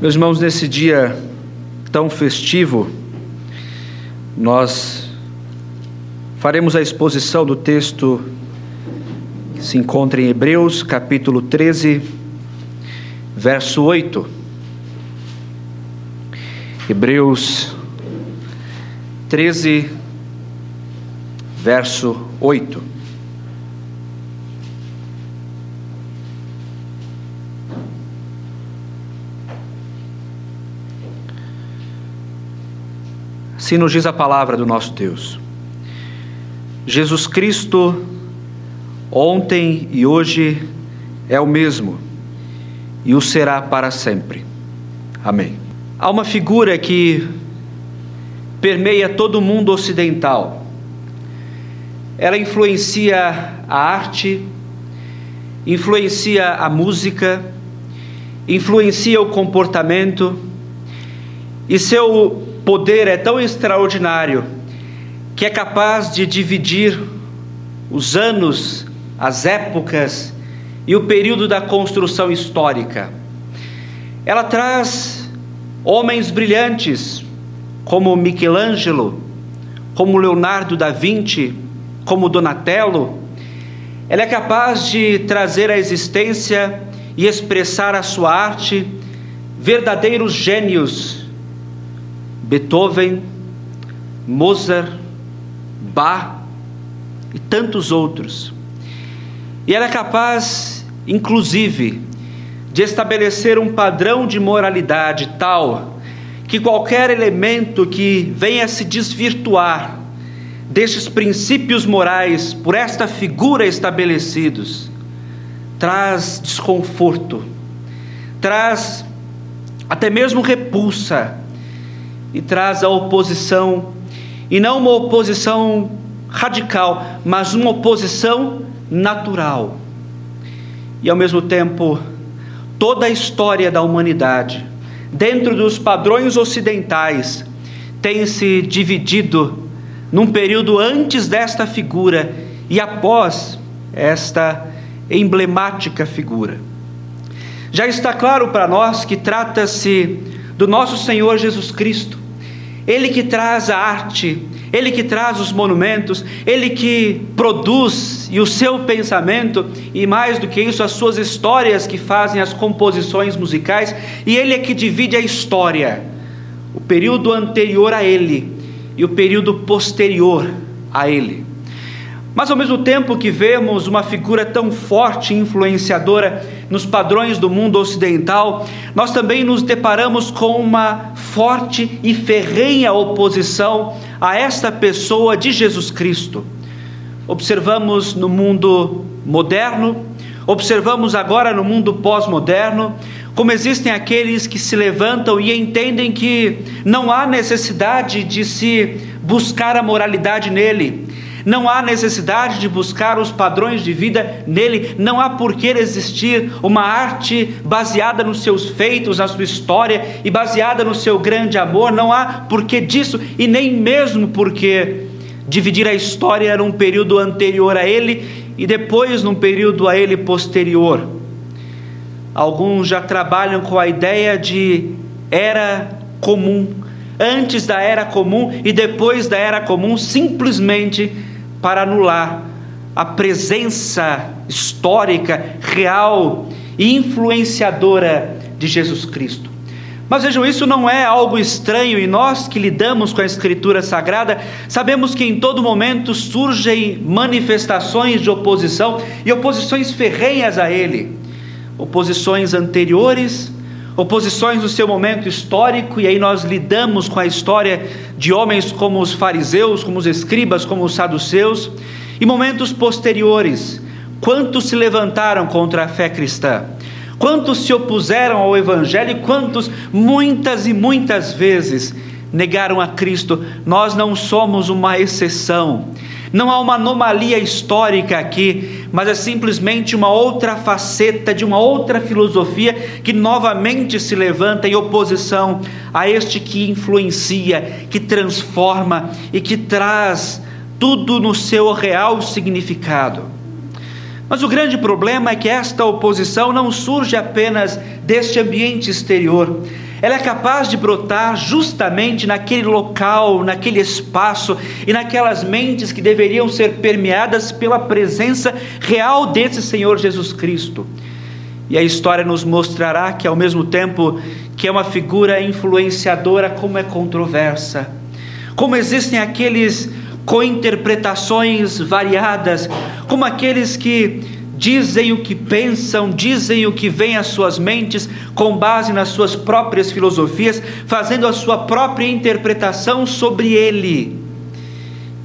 Meus irmãos, nesse dia tão festivo, nós faremos a exposição do texto que se encontra em Hebreus, capítulo 13, verso 8. Hebreus 13, verso 8. Assim nos diz a palavra do nosso Deus. Jesus Cristo, ontem e hoje, é o mesmo e o será para sempre. Amém. Há uma figura que permeia todo o mundo ocidental. Ela influencia a arte, influencia a música, influencia o comportamento, e seu poder é tão extraordinário que é capaz de dividir os anos, as épocas e o período da construção histórica. Ela traz homens brilhantes como Michelangelo, como Leonardo da Vinci, como Donatello. Ela é capaz de trazer à existência e expressar a sua arte verdadeiros gênios Beethoven, Mozart, Bach e tantos outros. E ela é capaz, inclusive, de estabelecer um padrão de moralidade tal que qualquer elemento que venha se desvirtuar destes princípios morais por esta figura estabelecidos traz desconforto, traz até mesmo repulsa e traz a oposição, e não uma oposição radical, mas uma oposição natural. E ao mesmo tempo, toda a história da humanidade, dentro dos padrões ocidentais, tem se dividido num período antes desta figura e após esta emblemática figura. Já está claro para nós que trata-se do nosso Senhor Jesus Cristo. Ele que traz a arte, ele que traz os monumentos, ele que produz e o seu pensamento, e mais do que isso, as suas histórias que fazem as composições musicais, e ele é que divide a história, o período anterior a ele e o período posterior a ele. Mas ao mesmo tempo que vemos uma figura tão forte e influenciadora nos padrões do mundo ocidental, nós também nos deparamos com uma forte e ferrenha oposição a esta pessoa de Jesus Cristo. Observamos no mundo moderno, observamos agora no mundo pós-moderno, como existem aqueles que se levantam e entendem que não há necessidade de se buscar a moralidade nele, não há necessidade de buscar os padrões de vida nele, não há por que existir uma arte baseada nos seus feitos, na sua história e baseada no seu grande amor, não há porquê disso e nem mesmo porque dividir a história num período anterior a ele e depois num período a ele posterior. Alguns já trabalham com a ideia de era comum, antes da era comum e depois da era comum, simplesmente para anular a presença histórica, real e influenciadora de Jesus Cristo. Mas vejam, isso não é algo estranho e nós que lidamos com a Escritura Sagrada sabemos que em todo momento surgem manifestações de oposição e oposições ferrenhas a Ele, oposições anteriores oposições no seu momento histórico, e aí nós lidamos com a história de homens como os fariseus, como os escribas, como os saduceus, e momentos posteriores. Quantos se levantaram contra a fé cristã? Quantos se opuseram ao Evangelho? E quantos, muitas e muitas vezes, negaram a Cristo? Nós não somos uma exceção. Não há uma anomalia histórica aqui, mas é simplesmente uma outra faceta de uma outra filosofia que novamente se levanta em oposição a este que influencia, que transforma e que traz tudo no seu real significado. Mas o grande problema é que esta oposição não surge apenas deste ambiente exterior. Ela é capaz de brotar justamente naquele local, naquele espaço e naquelas mentes que deveriam ser permeadas pela presença real desse Senhor Jesus Cristo. E a história nos mostrará que, ao mesmo tempo que é uma figura influenciadora, como é controversa, como existem aqueles com interpretações variadas, como aqueles que dizem o que pensam, dizem o que vem às suas mentes, com base nas suas próprias filosofias, fazendo a sua própria interpretação sobre Ele.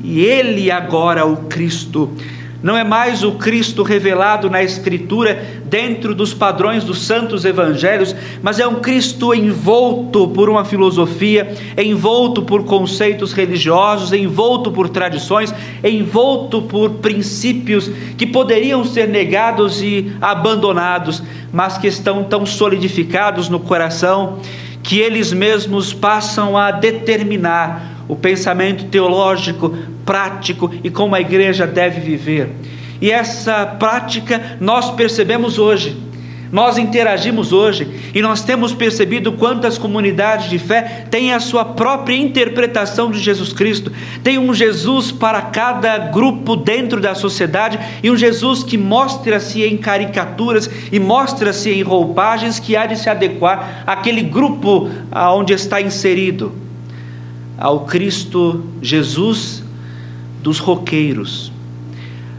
E Ele agora, o Cristo, não é mais o Cristo revelado na Escritura dentro dos padrões dos santos evangelhos, mas é um Cristo envolto por uma filosofia, envolto por conceitos religiosos, envolto por tradições, envolto por princípios que poderiam ser negados e abandonados, mas que estão tão solidificados no coração que eles mesmos passam a determinar o pensamento teológico, prático e como a igreja deve viver. E essa prática nós percebemos hoje, nós interagimos hoje e nós temos percebido quantas comunidades de fé têm a sua própria interpretação de Jesus Cristo. Tem um Jesus para cada grupo dentro da sociedade e um Jesus que mostra-se em caricaturas e mostra-se em roupagens que há de se adequar àquele grupo aonde está inserido ao Cristo Jesus dos roqueiros,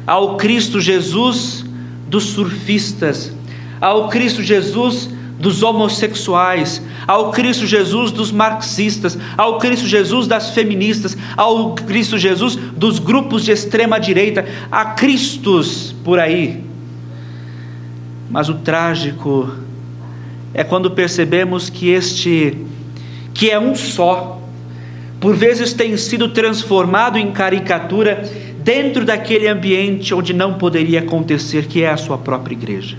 ao Cristo Jesus dos surfistas, ao Cristo Jesus dos homossexuais, ao Cristo Jesus dos marxistas, ao Cristo Jesus das feministas, ao Cristo Jesus dos grupos de extrema direita, a Cristos por aí. Mas o trágico é quando percebemos que este que é um só, por vezes tem sido transformado em caricatura dentro daquele ambiente onde não poderia acontecer, que é a sua própria igreja.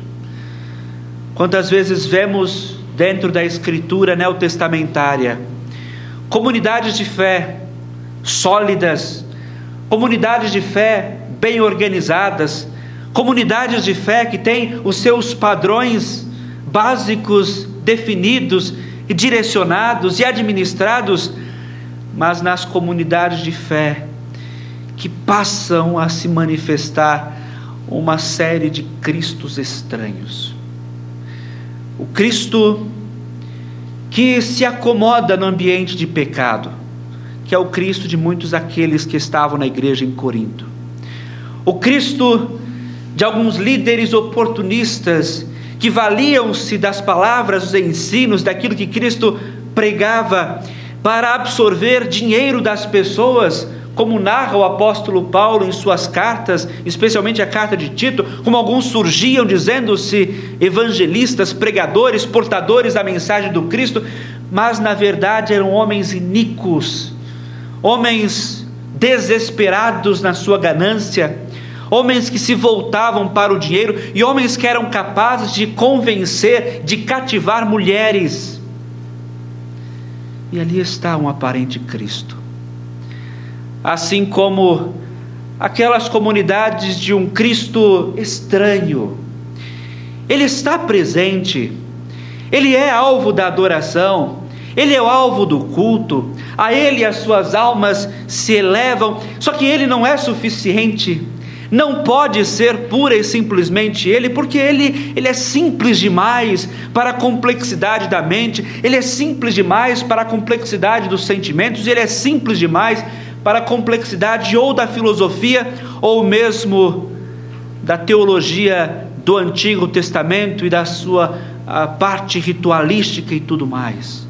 Quantas vezes vemos dentro da escritura neotestamentária comunidades de fé sólidas, comunidades de fé bem organizadas, comunidades de fé que têm os seus padrões básicos definidos e direcionados e administrados mas nas comunidades de fé que passam a se manifestar uma série de Cristos estranhos. O Cristo que se acomoda no ambiente de pecado, que é o Cristo de muitos aqueles que estavam na igreja em Corinto. O Cristo de alguns líderes oportunistas que valiam-se das palavras, dos ensinos, daquilo que Cristo pregava para absorver dinheiro das pessoas, como narra o apóstolo Paulo em suas cartas, especialmente a carta de Tito, como alguns surgiam dizendo-se evangelistas, pregadores, portadores da mensagem do Cristo, mas na verdade eram homens iníquos, homens desesperados na sua ganância, homens que se voltavam para o dinheiro e homens que eram capazes de convencer, de cativar mulheres e ali está um aparente Cristo. Assim como aquelas comunidades de um Cristo estranho, ele está presente, ele é alvo da adoração, ele é o alvo do culto, a ele as suas almas se elevam, só que ele não é suficiente não pode ser pura e simplesmente Ele, porque Ele, ele é simples demais para a complexidade da mente, Ele é simples demais para a complexidade dos sentimentos, Ele é simples demais para a complexidade ou da filosofia ou mesmo da teologia do Antigo Testamento e da sua parte ritualística e tudo mais.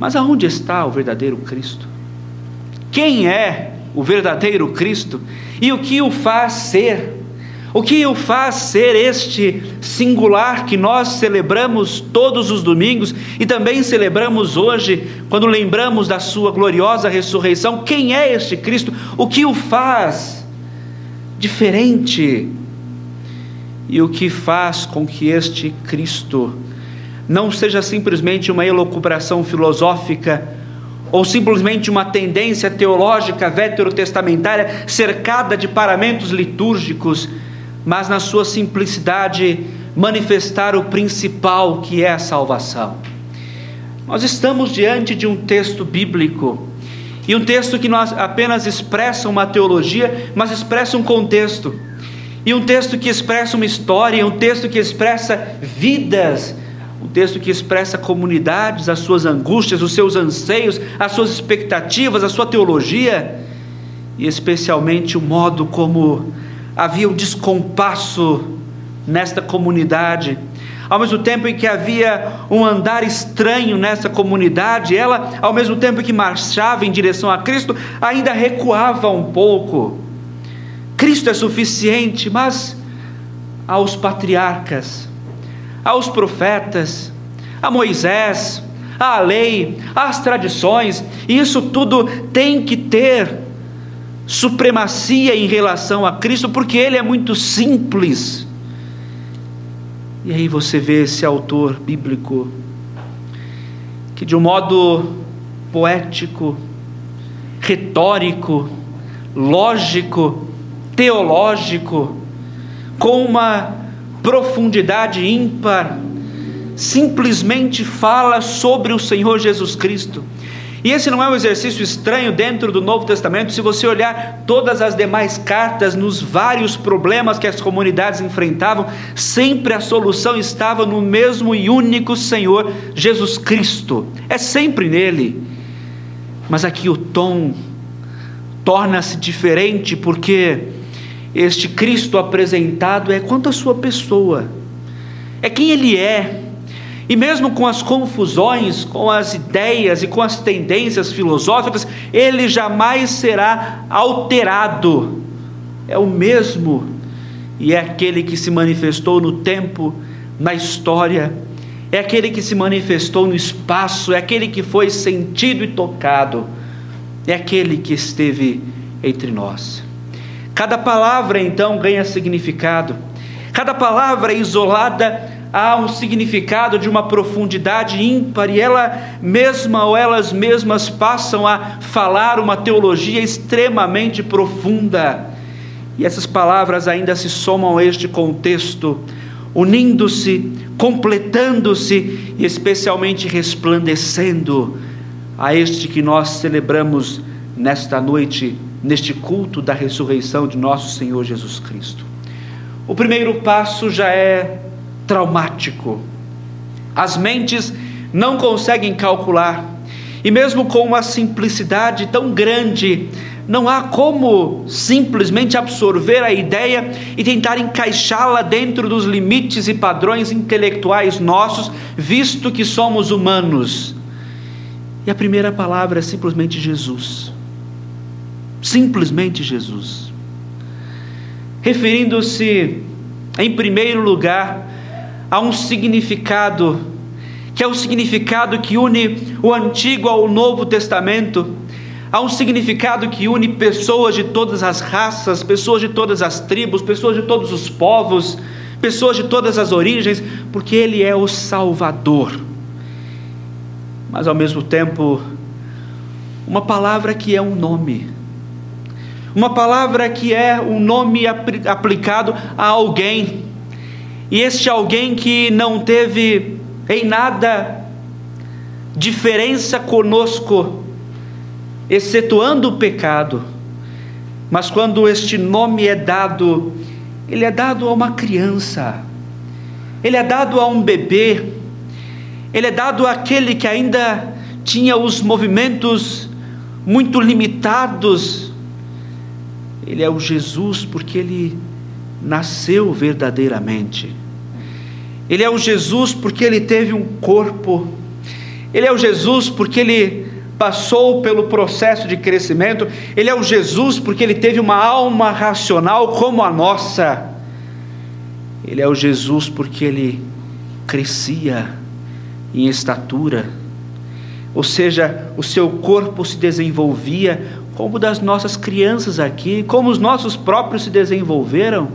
Mas aonde está o verdadeiro Cristo? Quem é o verdadeiro Cristo e o que o faz ser. O que o faz ser este singular que nós celebramos todos os domingos e também celebramos hoje, quando lembramos da Sua gloriosa ressurreição? Quem é este Cristo? O que o faz diferente? E o que faz com que este Cristo não seja simplesmente uma elucubração filosófica ou simplesmente uma tendência teológica veterotestamentária cercada de paramentos litúrgicos, mas na sua simplicidade manifestar o principal que é a salvação. Nós estamos diante de um texto bíblico e um texto que não apenas expressa uma teologia, mas expressa um contexto. E um texto que expressa uma história, um texto que expressa vidas, um texto que expressa comunidades, as suas angústias, os seus anseios, as suas expectativas, a sua teologia, e especialmente o modo como havia um descompasso nesta comunidade ao mesmo tempo em que havia um andar estranho nessa comunidade, ela, ao mesmo tempo que marchava em direção a Cristo, ainda recuava um pouco. Cristo é suficiente, mas aos patriarcas, aos profetas, a Moisés, à lei, às tradições, isso tudo tem que ter supremacia em relação a Cristo, porque ele é muito simples. E aí você vê esse autor bíblico que, de um modo poético, retórico, lógico, teológico, com uma profundidade ímpar, simplesmente fala sobre o Senhor Jesus Cristo e esse não é um exercício estranho dentro do Novo Testamento. Se você olhar todas as demais cartas, nos vários problemas que as comunidades enfrentavam, sempre a solução estava no mesmo e único Senhor Jesus Cristo. É sempre nele. Mas aqui o tom torna-se diferente porque este Cristo apresentado é quanto à sua pessoa, é quem ele é e mesmo com as confusões, com as ideias e com as tendências filosóficas, ele jamais será alterado. É o mesmo e é aquele que se manifestou no tempo, na história, é aquele que se manifestou no espaço, é aquele que foi sentido e tocado, é aquele que esteve entre nós. Cada palavra então ganha significado, cada palavra isolada há um significado de uma profundidade ímpar e ela mesma ou elas mesmas passam a falar uma teologia extremamente profunda. E essas palavras ainda se somam a este contexto, unindo-se, completando-se e especialmente resplandecendo a este que nós celebramos nesta noite, neste culto da ressurreição de nosso Senhor Jesus Cristo. O primeiro passo já é traumático. As mentes não conseguem calcular, e mesmo com uma simplicidade tão grande, não há como simplesmente absorver a ideia e tentar encaixá-la dentro dos limites e padrões intelectuais nossos, visto que somos humanos. E a primeira palavra é simplesmente Jesus. Simplesmente Jesus. Referindo-se, em primeiro lugar, há um significado, que é o significado que une o Antigo ao Novo Testamento. Há um significado que une pessoas de todas as raças, pessoas de todas as tribos, pessoas de todos os povos, pessoas de todas as origens, porque Ele é o Salvador. Mas ao mesmo tempo, uma palavra que é um nome, uma palavra que é um nome aplicado a alguém. E este alguém que não teve em nada diferença conosco, excetuando o pecado, mas quando este nome é dado, ele é dado a uma criança, ele é dado a um bebê, ele é dado àquele que ainda tinha os movimentos muito limitados. Ele é o Jesus, porque ele nasceu verdadeiramente. Ele é o Jesus porque ele teve um corpo. Ele é o Jesus porque ele passou pelo processo de crescimento. Ele é o Jesus porque ele teve uma alma racional como a nossa. Ele é o Jesus porque ele crescia em estatura. Ou seja, o seu corpo se desenvolvia como das nossas crianças aqui, como os nossos próprios se desenvolveram.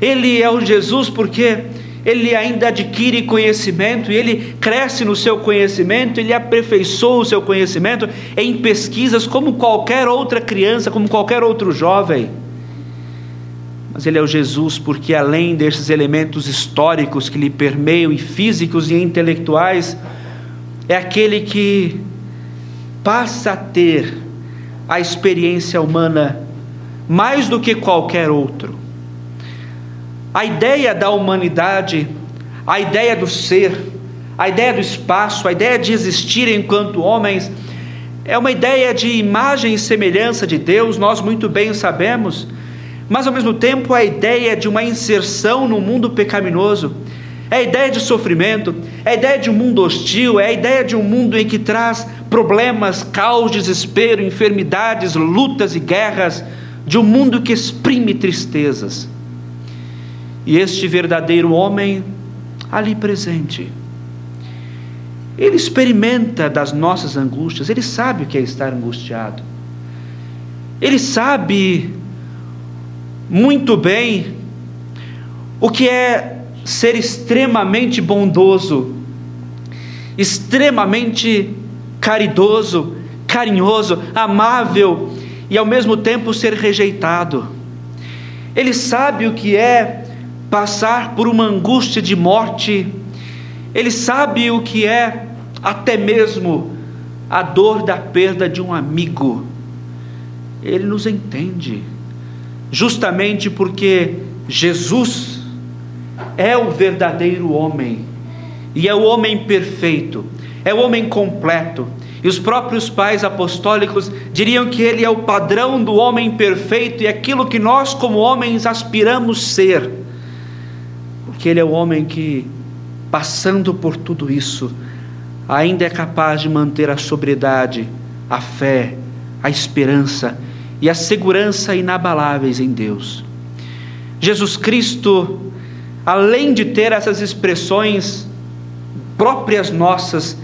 Ele é o Jesus porque ele ainda adquire conhecimento ele cresce no seu conhecimento, ele aperfeiçoa o seu conhecimento em pesquisas como qualquer outra criança, como qualquer outro jovem. mas ele é o Jesus porque, além desses elementos históricos que lhe permeiam, e físicos e intelectuais, é aquele que passa a ter a experiência humana mais do que qualquer outro. A ideia da humanidade, a ideia do ser, a ideia do espaço, a ideia de existir enquanto homens, é uma ideia de imagem e semelhança de Deus, nós muito bem sabemos, mas ao mesmo tempo a ideia de uma inserção no mundo pecaminoso, é a ideia de sofrimento, é a ideia de um mundo hostil, é a ideia de um mundo em que traz problemas, caos, desespero, enfermidades, lutas e guerras, de um mundo que exprime tristezas. E este verdadeiro homem, ali presente, ele experimenta das nossas angústias, ele sabe o que é estar angustiado, ele sabe muito bem o que é ser extremamente bondoso, extremamente caridoso, carinhoso, amável e ao mesmo tempo ser rejeitado. Ele sabe o que é passar por uma angústia de morte, ele sabe o que é até mesmo a dor da perda de um amigo. Ele nos entende, justamente porque Jesus é o verdadeiro homem, e é o homem perfeito, é o homem completo. E os próprios pais apostólicos diriam que ele é o padrão do homem perfeito e aquilo que nós, como homens, aspiramos ser. Porque ele é o homem que, passando por tudo isso, ainda é capaz de manter a sobriedade, a fé, a esperança e a segurança inabaláveis em Deus. Jesus Cristo, além de ter essas expressões próprias nossas,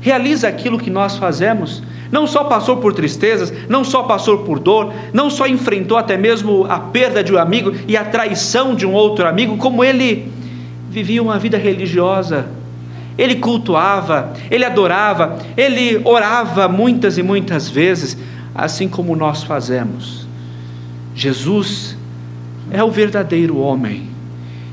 realiza aquilo que nós fazemos. Não só passou por tristezas, não só passou por dor, não só enfrentou até mesmo a perda de um amigo e a traição de um outro amigo, como ele vivia uma vida religiosa. Ele cultuava, ele adorava, ele orava muitas e muitas vezes, assim como nós fazemos. Jesus é o verdadeiro homem,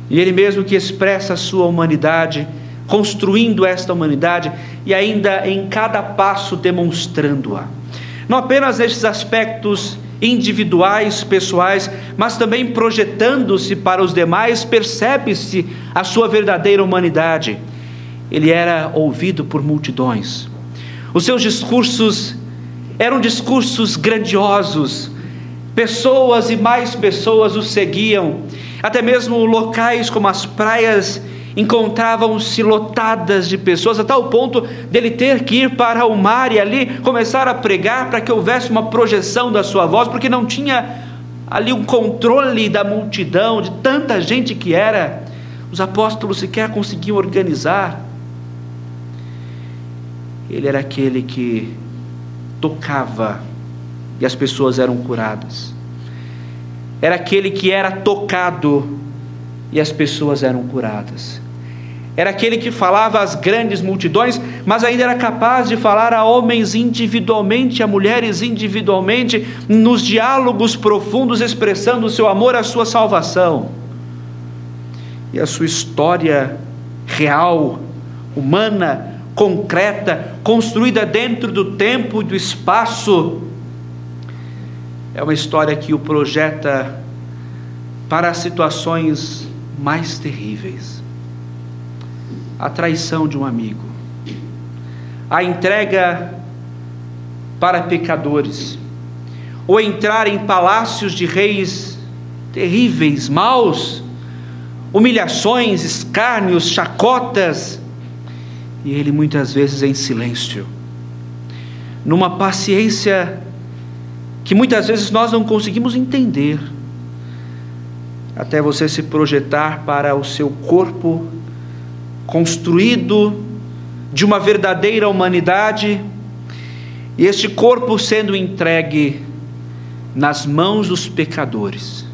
e ele mesmo que expressa a sua humanidade, construindo esta humanidade e ainda em cada passo demonstrando-a. Não apenas nestes aspectos individuais, pessoais, mas também projetando-se para os demais, percebe-se a sua verdadeira humanidade. Ele era ouvido por multidões. Os seus discursos eram discursos grandiosos. Pessoas e mais pessoas o seguiam. Até mesmo locais como as praias encontravam-se lotadas de pessoas, a tal ponto dele ter que ir para o mar e ali começar a pregar para que houvesse uma projeção da sua voz, porque não tinha ali um controle da multidão, de tanta gente que era. Os apóstolos sequer conseguiam organizar. Ele era aquele que tocava e as pessoas eram curadas. Era aquele que era tocado e as pessoas eram curadas. Era aquele que falava às grandes multidões, mas ainda era capaz de falar a homens individualmente, a mulheres individualmente, nos diálogos profundos, expressando o seu amor, a sua salvação. E a sua história real, humana, concreta, construída dentro do tempo e do espaço, é uma história que o projeta para situações mais terríveis. A traição de um amigo, a entrega para pecadores, ou entrar em palácios de reis terríveis, maus, humilhações, escárnios, chacotas, e ele muitas vezes em silêncio, numa paciência que muitas vezes nós não conseguimos entender, até você se projetar para o seu corpo construído de uma verdadeira humanidade, e este corpo sendo entregue nas mãos dos pecadores.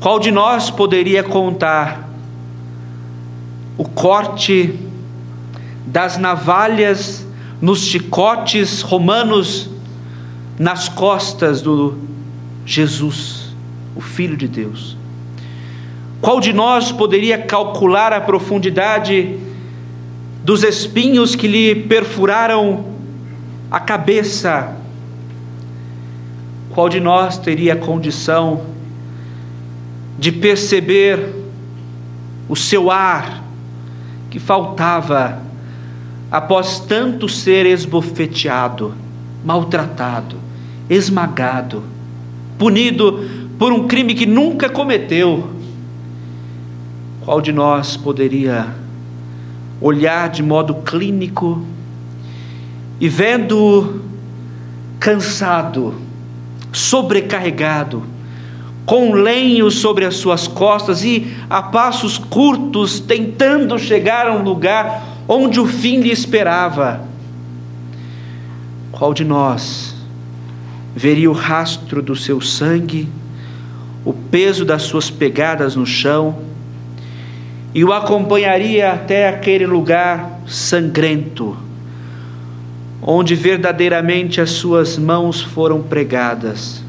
Qual de nós poderia contar o corte das navalhas nos chicotes romanos nas costas do Jesus, o Filho de Deus. Qual de nós poderia calcular a profundidade dos espinhos que lhe perfuraram a cabeça? Qual de nós teria condição de perceber o seu ar que faltava após tanto ser esbofeteado, maltratado, esmagado, punido por um crime que nunca cometeu? Qual de nós poderia olhar de modo clínico e vendo cansado, sobrecarregado, com lenho sobre as suas costas e a passos curtos tentando chegar a um lugar onde o fim lhe esperava. Qual de nós veria o rastro do seu sangue, o peso das suas pegadas no chão, e o acompanharia até aquele lugar sangrento, onde verdadeiramente as suas mãos foram pregadas,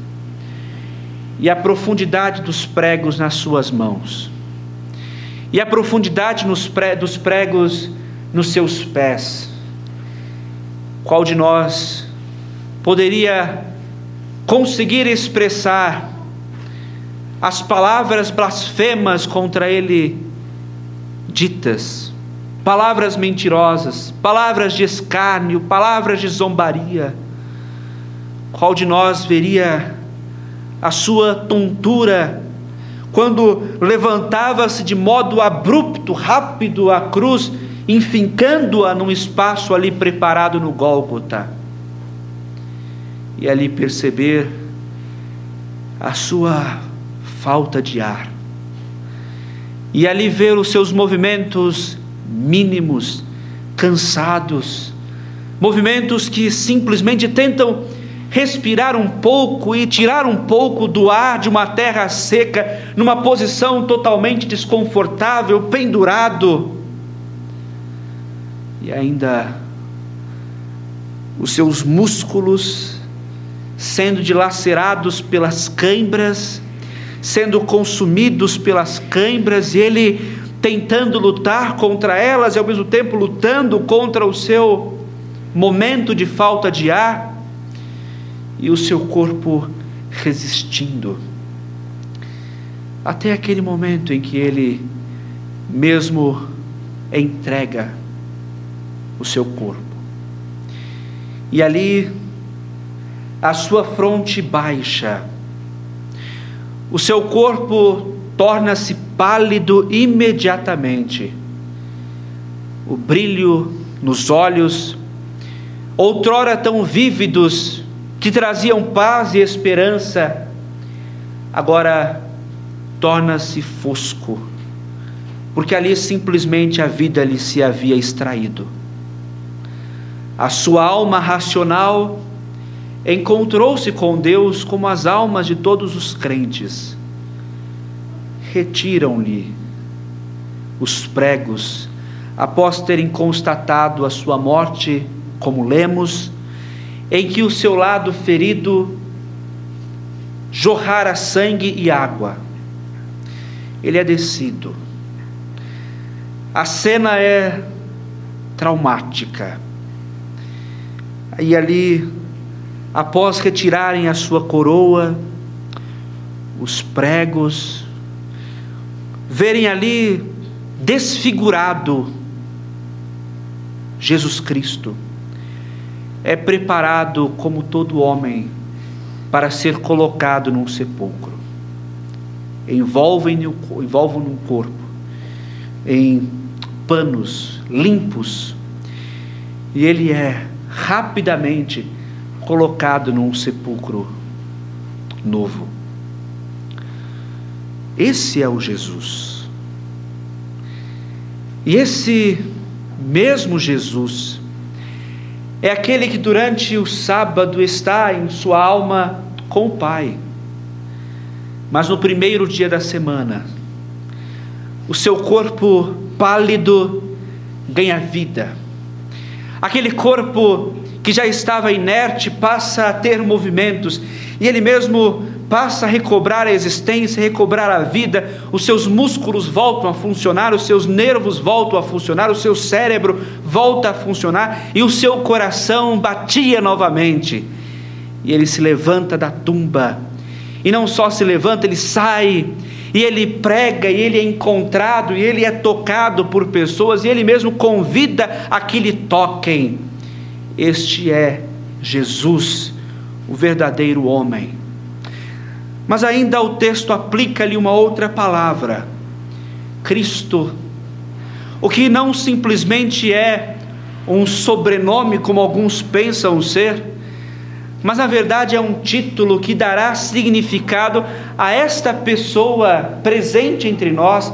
e a profundidade dos pregos nas suas mãos, e a profundidade dos pregos nos seus pés. Qual de nós poderia conseguir expressar as palavras blasfemas contra ele? ditas, palavras mentirosas, palavras de escárnio, palavras de zombaria. Qual de nós veria a sua tontura quando levantava-se de modo abrupto, rápido a cruz, enfincando-a num espaço ali preparado no Gólgota? E ali perceber a sua falta de ar e ali ver os seus movimentos mínimos, cansados, movimentos que simplesmente tentam respirar um pouco e tirar um pouco do ar de uma terra seca, numa posição totalmente desconfortável, pendurado. E ainda os seus músculos sendo dilacerados pelas câimbras, sendo consumidos pelas cãibras, e ele tentando lutar contra elas e ao mesmo tempo lutando contra o seu momento de falta de ar e o seu corpo resistindo. Até aquele momento em que ele mesmo entrega o seu corpo. E ali a sua fronte baixa, o seu corpo torna-se pálido imediatamente. O brilho nos olhos, outrora tão vívidos, que traziam paz e esperança, agora torna-se fosco, porque ali simplesmente a vida lhe se havia extraído. A sua alma racional encontrou-se com Deus como as almas de todos os crentes. Retiram-lhe os pregos, após terem constatado a sua morte, como lemos, em que o seu lado ferido jorrara sangue e água. Ele é descido. A cena é traumática. E ali após retirarem a sua coroa, os pregos, verem ali desfigurado Jesus Cristo, é preparado como todo homem para ser colocado num sepulcro. Envolvem-no envolvem no corpo em panos limpos e ele é rapidamente colocado num sepulcro novo. Esse é o Jesus. E esse mesmo Jesus é aquele que durante o sábado está em sua alma com o Pai. Mas no primeiro dia da semana, o seu corpo pálido ganha vida. Aquele corpo que já estava inerte passa a ter movimentos, e ele mesmo passa a recobrar a existência, recobrar a vida, os seus músculos voltam a funcionar, os seus nervos voltam a funcionar, o seu cérebro volta a funcionar e o seu coração batia novamente. E ele se levanta da tumba. E não só se levanta, ele sai e ele prega, e ele é encontrado, e ele é tocado por pessoas, e ele mesmo convida a que lhe toquem. Este é Jesus, o verdadeiro homem. Mas ainda o texto aplica-lhe uma outra palavra: Cristo. O que não simplesmente é um sobrenome, como alguns pensam ser, mas na verdade é um título que dará significado a esta pessoa presente entre nós,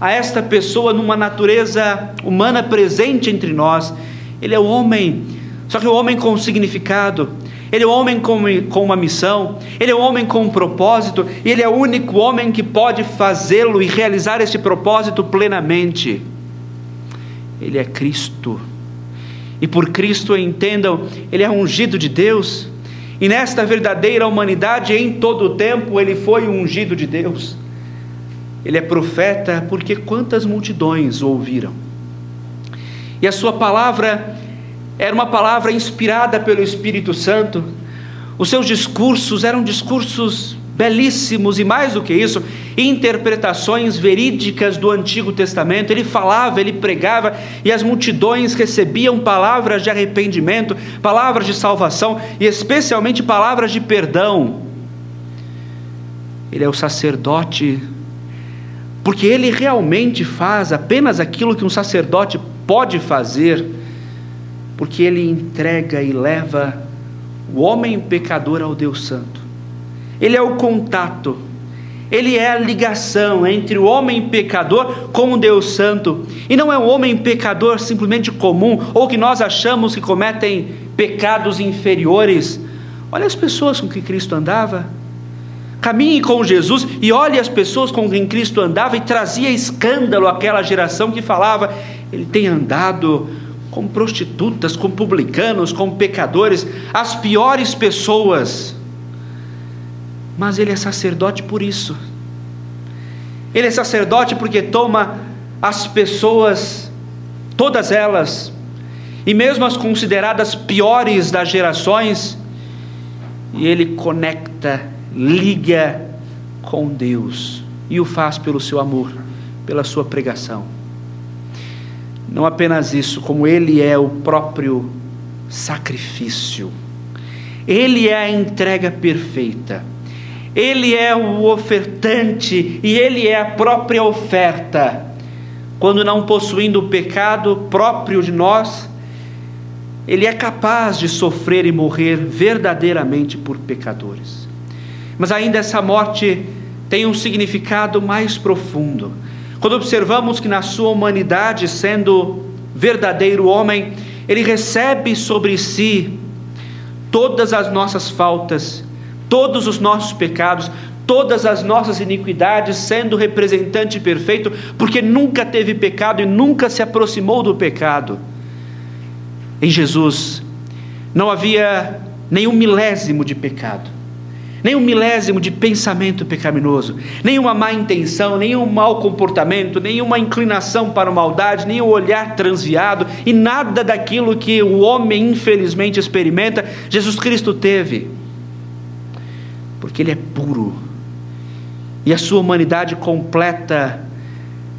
a esta pessoa numa natureza humana presente entre nós. Ele é o homem, só que o homem com significado, ele é o homem com, com uma missão, ele é o homem com um propósito, e ele é o único homem que pode fazê-lo e realizar esse propósito plenamente. Ele é Cristo. E por Cristo entendam, ele é ungido de Deus. E nesta verdadeira humanidade, em todo o tempo, ele foi ungido de Deus. Ele é profeta porque quantas multidões o ouviram. E a sua palavra era uma palavra inspirada pelo Espírito Santo. Os seus discursos eram discursos belíssimos e mais do que isso, interpretações verídicas do Antigo Testamento. Ele falava, ele pregava e as multidões recebiam palavras de arrependimento, palavras de salvação e especialmente palavras de perdão. Ele é o sacerdote porque ele realmente faz apenas aquilo que um sacerdote pode fazer, porque ele entrega e leva o homem pecador ao Deus Santo. Ele é o contato, ele é a ligação entre o homem pecador com o Deus Santo. E não é um homem pecador simplesmente comum, ou que nós achamos que cometem pecados inferiores. Olha as pessoas com que Cristo andava. Caminhe com Jesus e olhe as pessoas com quem Cristo andava e trazia escândalo àquela geração que falava: ele tem andado com prostitutas, com publicanos, com pecadores, as piores pessoas mas ele é sacerdote por isso. Ele é sacerdote porque toma as pessoas, todas elas, e mesmo as consideradas piores das gerações, e ele conecta, liga com Deus, e o faz pelo seu amor, pela sua pregação. Não apenas isso, como ele é o próprio sacrifício, ele é a entrega perfeita. Ele é o ofertante e ele é a própria oferta. Quando não possuindo o pecado próprio de nós, ele é capaz de sofrer e morrer verdadeiramente por pecadores. Mas ainda essa morte tem um significado mais profundo. Quando observamos que na sua humanidade, sendo verdadeiro homem, ele recebe sobre si todas as nossas faltas todos os nossos pecados, todas as nossas iniquidades, sendo representante perfeito, porque nunca teve pecado e nunca se aproximou do pecado. Em Jesus não havia nenhum milésimo de pecado, nenhum milésimo de pensamento pecaminoso, nenhuma má intenção, nenhum mau comportamento, nenhuma inclinação para a maldade, nenhum olhar transviado e nada daquilo que o homem infelizmente experimenta, Jesus Cristo teve porque ele é puro. E a sua humanidade completa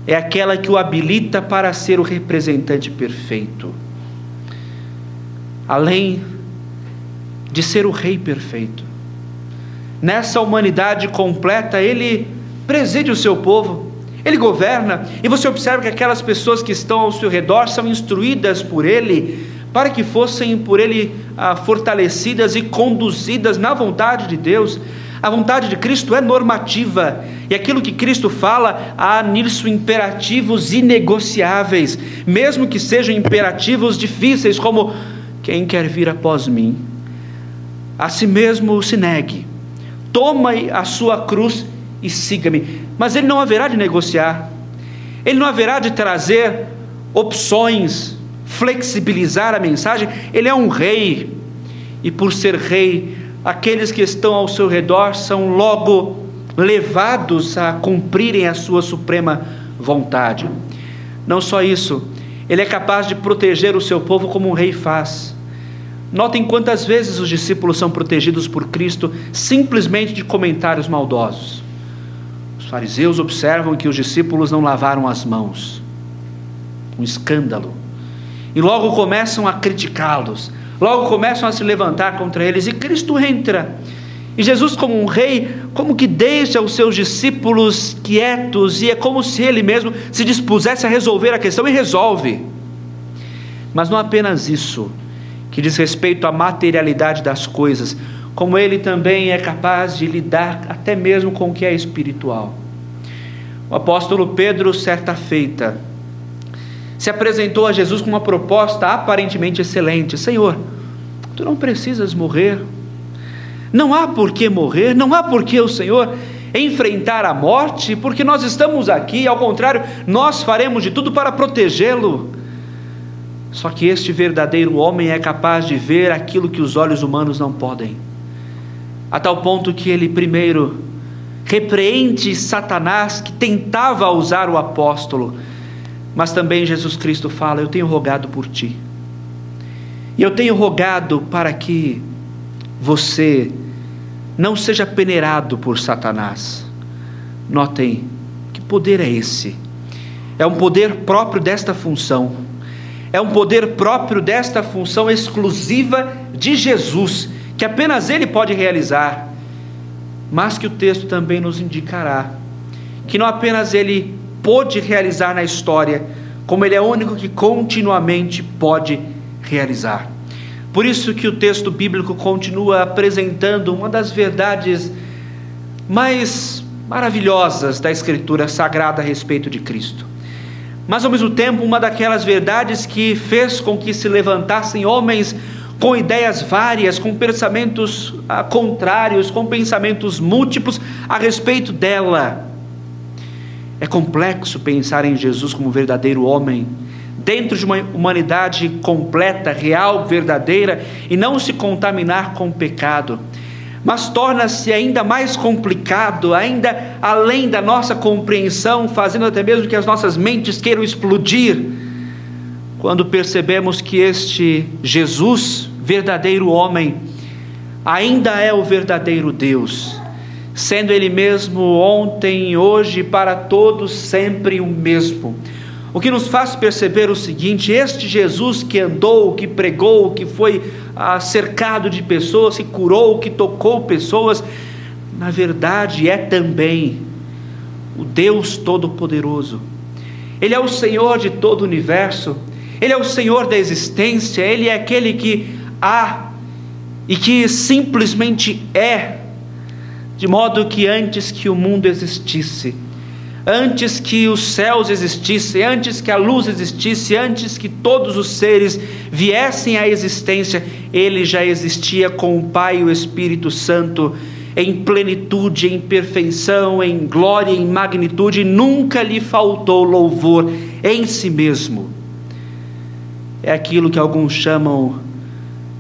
é aquela que o habilita para ser o representante perfeito. Além de ser o rei perfeito. Nessa humanidade completa, ele preside o seu povo, ele governa, e você observa que aquelas pessoas que estão ao seu redor são instruídas por ele para que fossem por ele ah, fortalecidas e conduzidas na vontade de Deus. A vontade de Cristo é normativa, e aquilo que Cristo fala, há nisso imperativos inegociáveis, mesmo que sejam imperativos difíceis, como quem quer vir após mim, a si mesmo se negue, toma a sua cruz e siga-me. Mas ele não haverá de negociar, ele não haverá de trazer opções, flexibilizar a mensagem, ele é um rei, e por ser rei, aqueles que estão ao seu redor são logo levados a cumprirem a sua suprema vontade. Não só isso, ele é capaz de proteger o seu povo como um rei faz. Notem quantas vezes os discípulos são protegidos por Cristo simplesmente de comentários maldosos. Os fariseus observam que os discípulos não lavaram as mãos. Um escândalo. E logo começam a criticá-los, logo começam a se levantar contra eles, e Cristo entra. E Jesus, como um rei, como que deixa os seus discípulos quietos, e é como se ele mesmo se dispusesse a resolver a questão e resolve. Mas não apenas isso, que diz respeito à materialidade das coisas, como ele também é capaz de lidar até mesmo com o que é espiritual. O apóstolo Pedro, certa feita, se apresentou a Jesus com uma proposta aparentemente excelente: Senhor, tu não precisas morrer, não há por que morrer, não há por que o Senhor enfrentar a morte, porque nós estamos aqui, ao contrário, nós faremos de tudo para protegê-lo. Só que este verdadeiro homem é capaz de ver aquilo que os olhos humanos não podem, a tal ponto que ele primeiro repreende Satanás que tentava usar o apóstolo, mas também Jesus Cristo fala: Eu tenho rogado por ti, e eu tenho rogado para que você não seja peneirado por Satanás. Notem que poder é esse? É um poder próprio desta função. É um poder próprio desta função exclusiva de Jesus, que apenas ele pode realizar. Mas que o texto também nos indicará que não apenas ele pôde realizar na história, como ele é o único que continuamente pode realizar. Por isso que o texto bíblico continua apresentando uma das verdades mais maravilhosas da escritura sagrada a respeito de Cristo. Mas ao mesmo tempo, uma daquelas verdades que fez com que se levantassem homens com ideias várias, com pensamentos ah, contrários, com pensamentos múltiplos a respeito dela. É complexo pensar em Jesus como verdadeiro homem dentro de uma humanidade completa, real, verdadeira e não se contaminar com o pecado. Mas torna-se ainda mais complicado, ainda além da nossa compreensão, fazendo até mesmo que as nossas mentes queiram explodir, quando percebemos que este Jesus, verdadeiro homem, ainda é o verdadeiro Deus, sendo Ele mesmo ontem, hoje, para todos sempre o mesmo. O que nos faz perceber o seguinte: este Jesus que andou, que pregou, que foi cercado de pessoas, que curou, que tocou pessoas, na verdade é também o Deus Todo-Poderoso. Ele é o Senhor de todo o universo, Ele é o Senhor da existência, Ele é aquele que há e que simplesmente é, de modo que antes que o mundo existisse, antes que os céus existissem, antes que a luz existisse, antes que todos os seres viessem à existência, ele já existia com o Pai e o Espírito Santo em plenitude, em perfeição, em glória, em magnitude, nunca lhe faltou louvor em si mesmo. É aquilo que alguns chamam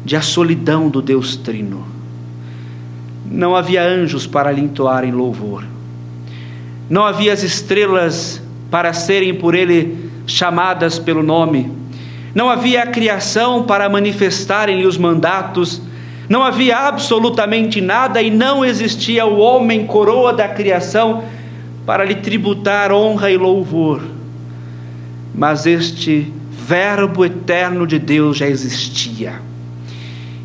de a solidão do Deus Trino. Não havia anjos para lhe entoarem louvor não havia as estrelas para serem por ele chamadas pelo nome. Não havia a criação para manifestarem-lhe os mandatos. Não havia absolutamente nada e não existia o homem coroa da criação para lhe tributar honra e louvor. Mas este Verbo eterno de Deus já existia.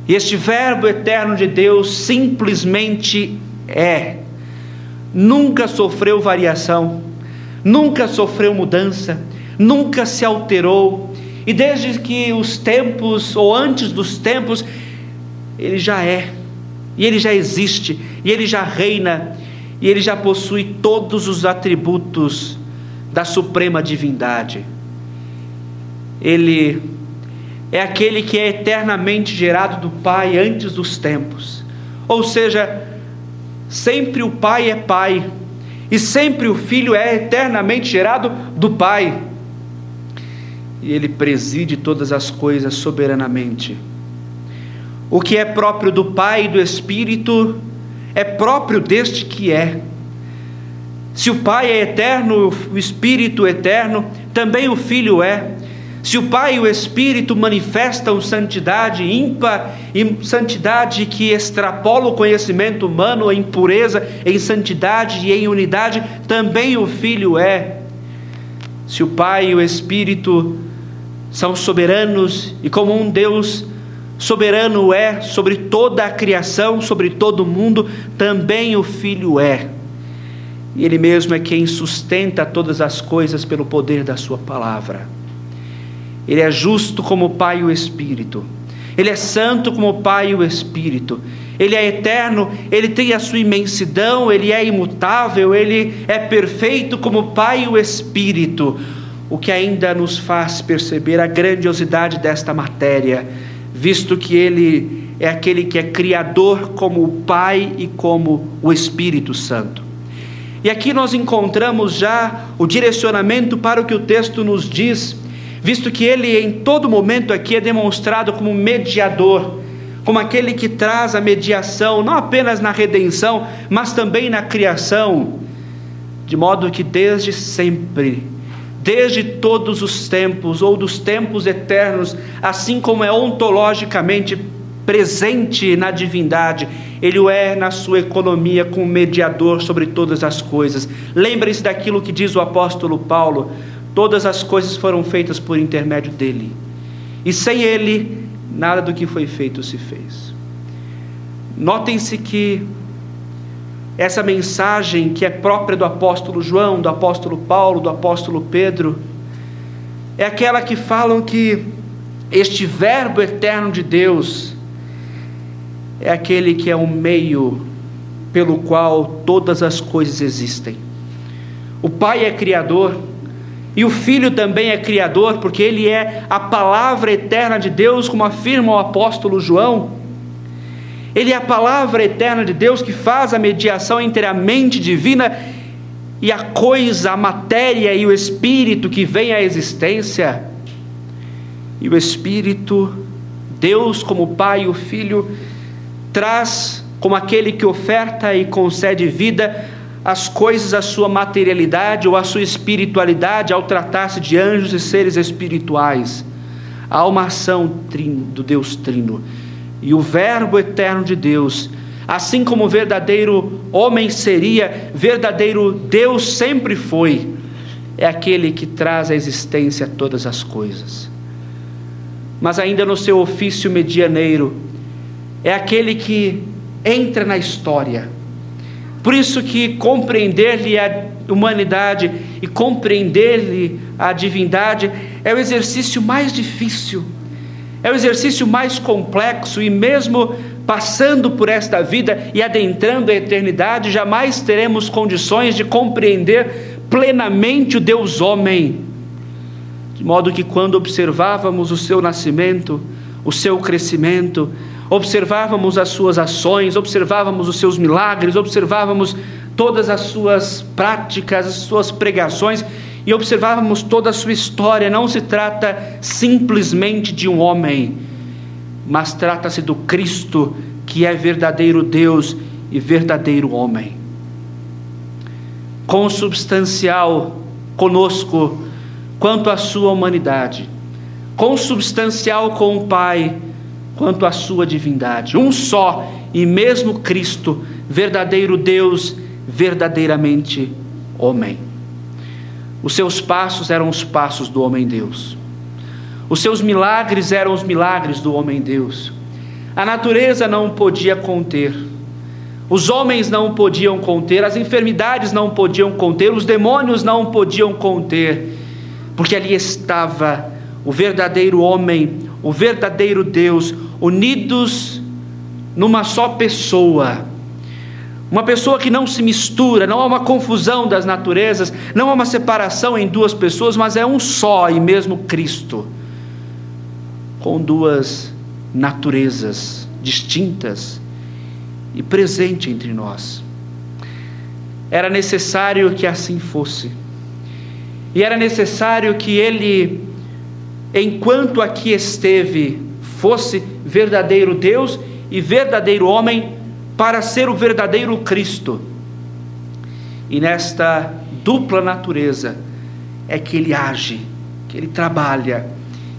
E este Verbo eterno de Deus simplesmente é nunca sofreu variação, nunca sofreu mudança, nunca se alterou, e desde que os tempos, ou antes dos tempos, ele já é, e ele já existe, e ele já reina, e ele já possui todos os atributos da suprema divindade. Ele é aquele que é eternamente gerado do Pai antes dos tempos. Ou seja, Sempre o Pai é Pai, e sempre o Filho é eternamente gerado do Pai. E ele preside todas as coisas soberanamente. O que é próprio do Pai e do Espírito é próprio deste que é. Se o Pai é eterno, o Espírito é eterno, também o Filho é. Se o Pai e o Espírito manifestam santidade ímpar e santidade que extrapola o conhecimento humano em pureza, em santidade e em unidade, também o Filho é. Se o Pai e o Espírito são soberanos e como um Deus soberano é sobre toda a criação, sobre todo o mundo, também o Filho é. E Ele mesmo é quem sustenta todas as coisas pelo poder da Sua palavra. Ele é justo como o Pai e o Espírito. Ele é santo como o Pai e o Espírito. Ele é eterno, ele tem a sua imensidão, ele é imutável, ele é perfeito como o Pai e o Espírito. O que ainda nos faz perceber a grandiosidade desta matéria, visto que ele é aquele que é criador como o Pai e como o Espírito Santo. E aqui nós encontramos já o direcionamento para o que o texto nos diz visto que ele em todo momento aqui é demonstrado como mediador, como aquele que traz a mediação, não apenas na redenção, mas também na criação, de modo que desde sempre, desde todos os tempos, ou dos tempos eternos, assim como é ontologicamente presente na divindade, ele o é na sua economia como mediador sobre todas as coisas. Lembre-se daquilo que diz o apóstolo Paulo: Todas as coisas foram feitas por intermédio dele. E sem ele, nada do que foi feito se fez. Notem-se que essa mensagem que é própria do apóstolo João, do apóstolo Paulo, do apóstolo Pedro, é aquela que falam que este Verbo eterno de Deus é aquele que é o meio pelo qual todas as coisas existem. O Pai é criador, e o Filho também é criador, porque ele é a palavra eterna de Deus, como afirma o apóstolo João. Ele é a palavra eterna de Deus que faz a mediação entre a mente divina e a coisa, a matéria e o espírito que vem à existência. E o espírito, Deus como Pai e o Filho, traz como aquele que oferta e concede vida as coisas à sua materialidade ou à sua espiritualidade ao tratar-se de anjos e seres espirituais. Há uma ação do Deus Trino. E o Verbo eterno de Deus, assim como o verdadeiro homem seria, verdadeiro Deus sempre foi, é aquele que traz à existência todas as coisas. Mas ainda no seu ofício medianeiro, é aquele que entra na história por isso que compreender-lhe a humanidade e compreender-lhe a divindade é o exercício mais difícil, é o exercício mais complexo e mesmo passando por esta vida e adentrando a eternidade, jamais teremos condições de compreender plenamente o Deus homem. De modo que quando observávamos o seu nascimento, o seu crescimento, observávamos as suas ações, observávamos os seus milagres, observávamos todas as suas práticas, as suas pregações e observávamos toda a sua história. Não se trata simplesmente de um homem, mas trata-se do Cristo, que é verdadeiro Deus e verdadeiro homem. Consubstancial conosco quanto à sua humanidade, consubstancial com o Pai quanto à sua divindade. Um só e mesmo Cristo, verdadeiro Deus, verdadeiramente homem. Os seus passos eram os passos do homem-deus. Os seus milagres eram os milagres do homem-deus. A natureza não podia conter. Os homens não podiam conter, as enfermidades não podiam conter, os demônios não podiam conter, porque ali estava o verdadeiro homem, o verdadeiro Deus, unidos numa só pessoa. Uma pessoa que não se mistura, não há uma confusão das naturezas, não há uma separação em duas pessoas, mas é um só e mesmo Cristo, com duas naturezas distintas e presente entre nós. Era necessário que assim fosse, e era necessário que ele, enquanto aqui esteve, fosse verdadeiro Deus e verdadeiro homem para ser o verdadeiro Cristo. E nesta dupla natureza é que ele age, que ele trabalha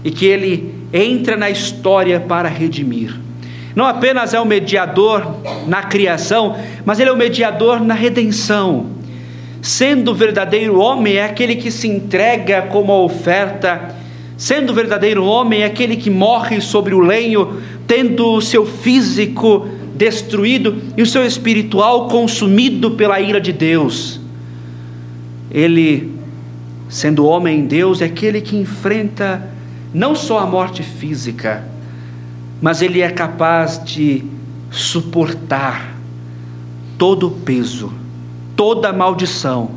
e que ele entra na história para redimir. Não apenas é o mediador na criação, mas ele é o mediador na redenção. Sendo o verdadeiro homem, é aquele que se entrega como a oferta. Sendo verdadeiro homem, é aquele que morre sobre o lenho, tendo o seu físico destruído e o seu espiritual consumido pela ira de Deus. Ele, sendo homem em Deus, é aquele que enfrenta não só a morte física, mas ele é capaz de suportar todo o peso, toda a maldição.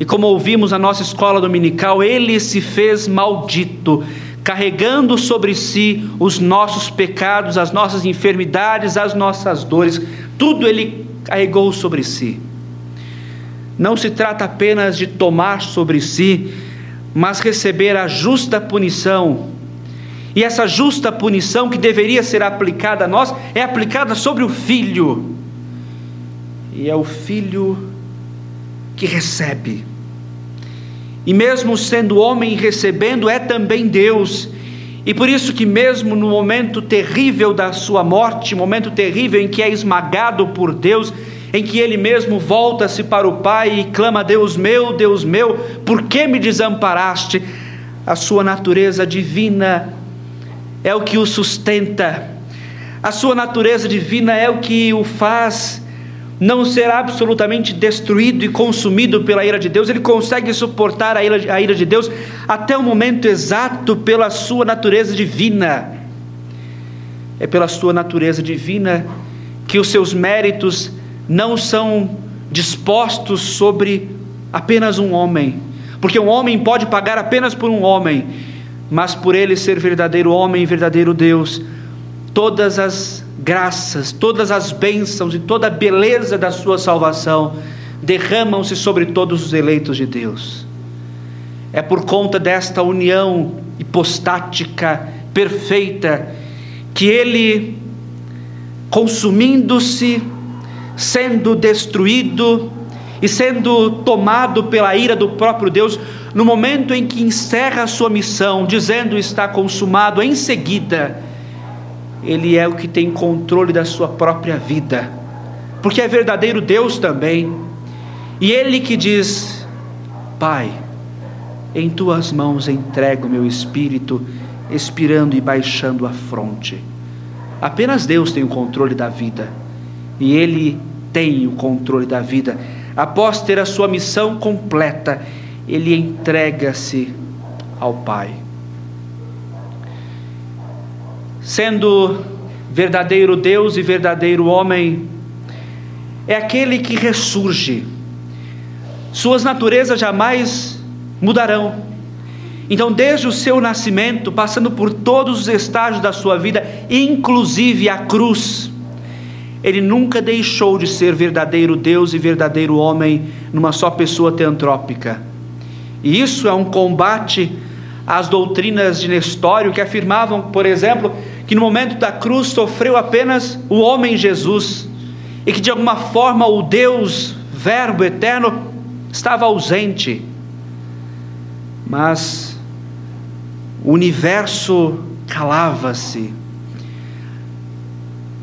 E como ouvimos na nossa escola dominical, ele se fez maldito carregando sobre si os nossos pecados, as nossas enfermidades, as nossas dores, tudo ele carregou sobre si. Não se trata apenas de tomar sobre si, mas receber a justa punição. E essa justa punição que deveria ser aplicada a nós é aplicada sobre o filho. E é o filho que recebe e mesmo sendo homem recebendo, é também Deus. E por isso que mesmo no momento terrível da sua morte, momento terrível em que é esmagado por Deus, em que ele mesmo volta-se para o Pai e clama: Deus meu, Deus meu, por que me desamparaste? A sua natureza divina é o que o sustenta, a sua natureza divina é o que o faz não será absolutamente destruído e consumido pela ira de Deus, ele consegue suportar a ira, a ira de Deus até o momento exato pela sua natureza divina. É pela sua natureza divina que os seus méritos não são dispostos sobre apenas um homem, porque um homem pode pagar apenas por um homem, mas por ele ser verdadeiro homem verdadeiro Deus, todas as graças, todas as bênçãos e toda a beleza da sua salvação derramam-se sobre todos os eleitos de Deus. É por conta desta união hipostática perfeita que ele, consumindo-se, sendo destruído e sendo tomado pela ira do próprio Deus, no momento em que encerra a sua missão, dizendo está consumado, em seguida, ele é o que tem controle da sua própria vida, porque é verdadeiro Deus também. E Ele que diz: Pai, em tuas mãos entrego meu espírito, expirando e baixando a fronte. Apenas Deus tem o controle da vida, e Ele tem o controle da vida. Após ter a sua missão completa, Ele entrega-se ao Pai sendo verdadeiro Deus e verdadeiro homem, é aquele que ressurge. Suas naturezas jamais mudarão. Então, desde o seu nascimento, passando por todos os estágios da sua vida, inclusive a cruz, ele nunca deixou de ser verdadeiro Deus e verdadeiro homem numa só pessoa teantrópica. E isso é um combate às doutrinas de Nestório que afirmavam, por exemplo, que no momento da cruz sofreu apenas o homem Jesus e que de alguma forma o Deus, Verbo eterno, estava ausente. Mas o universo calava-se.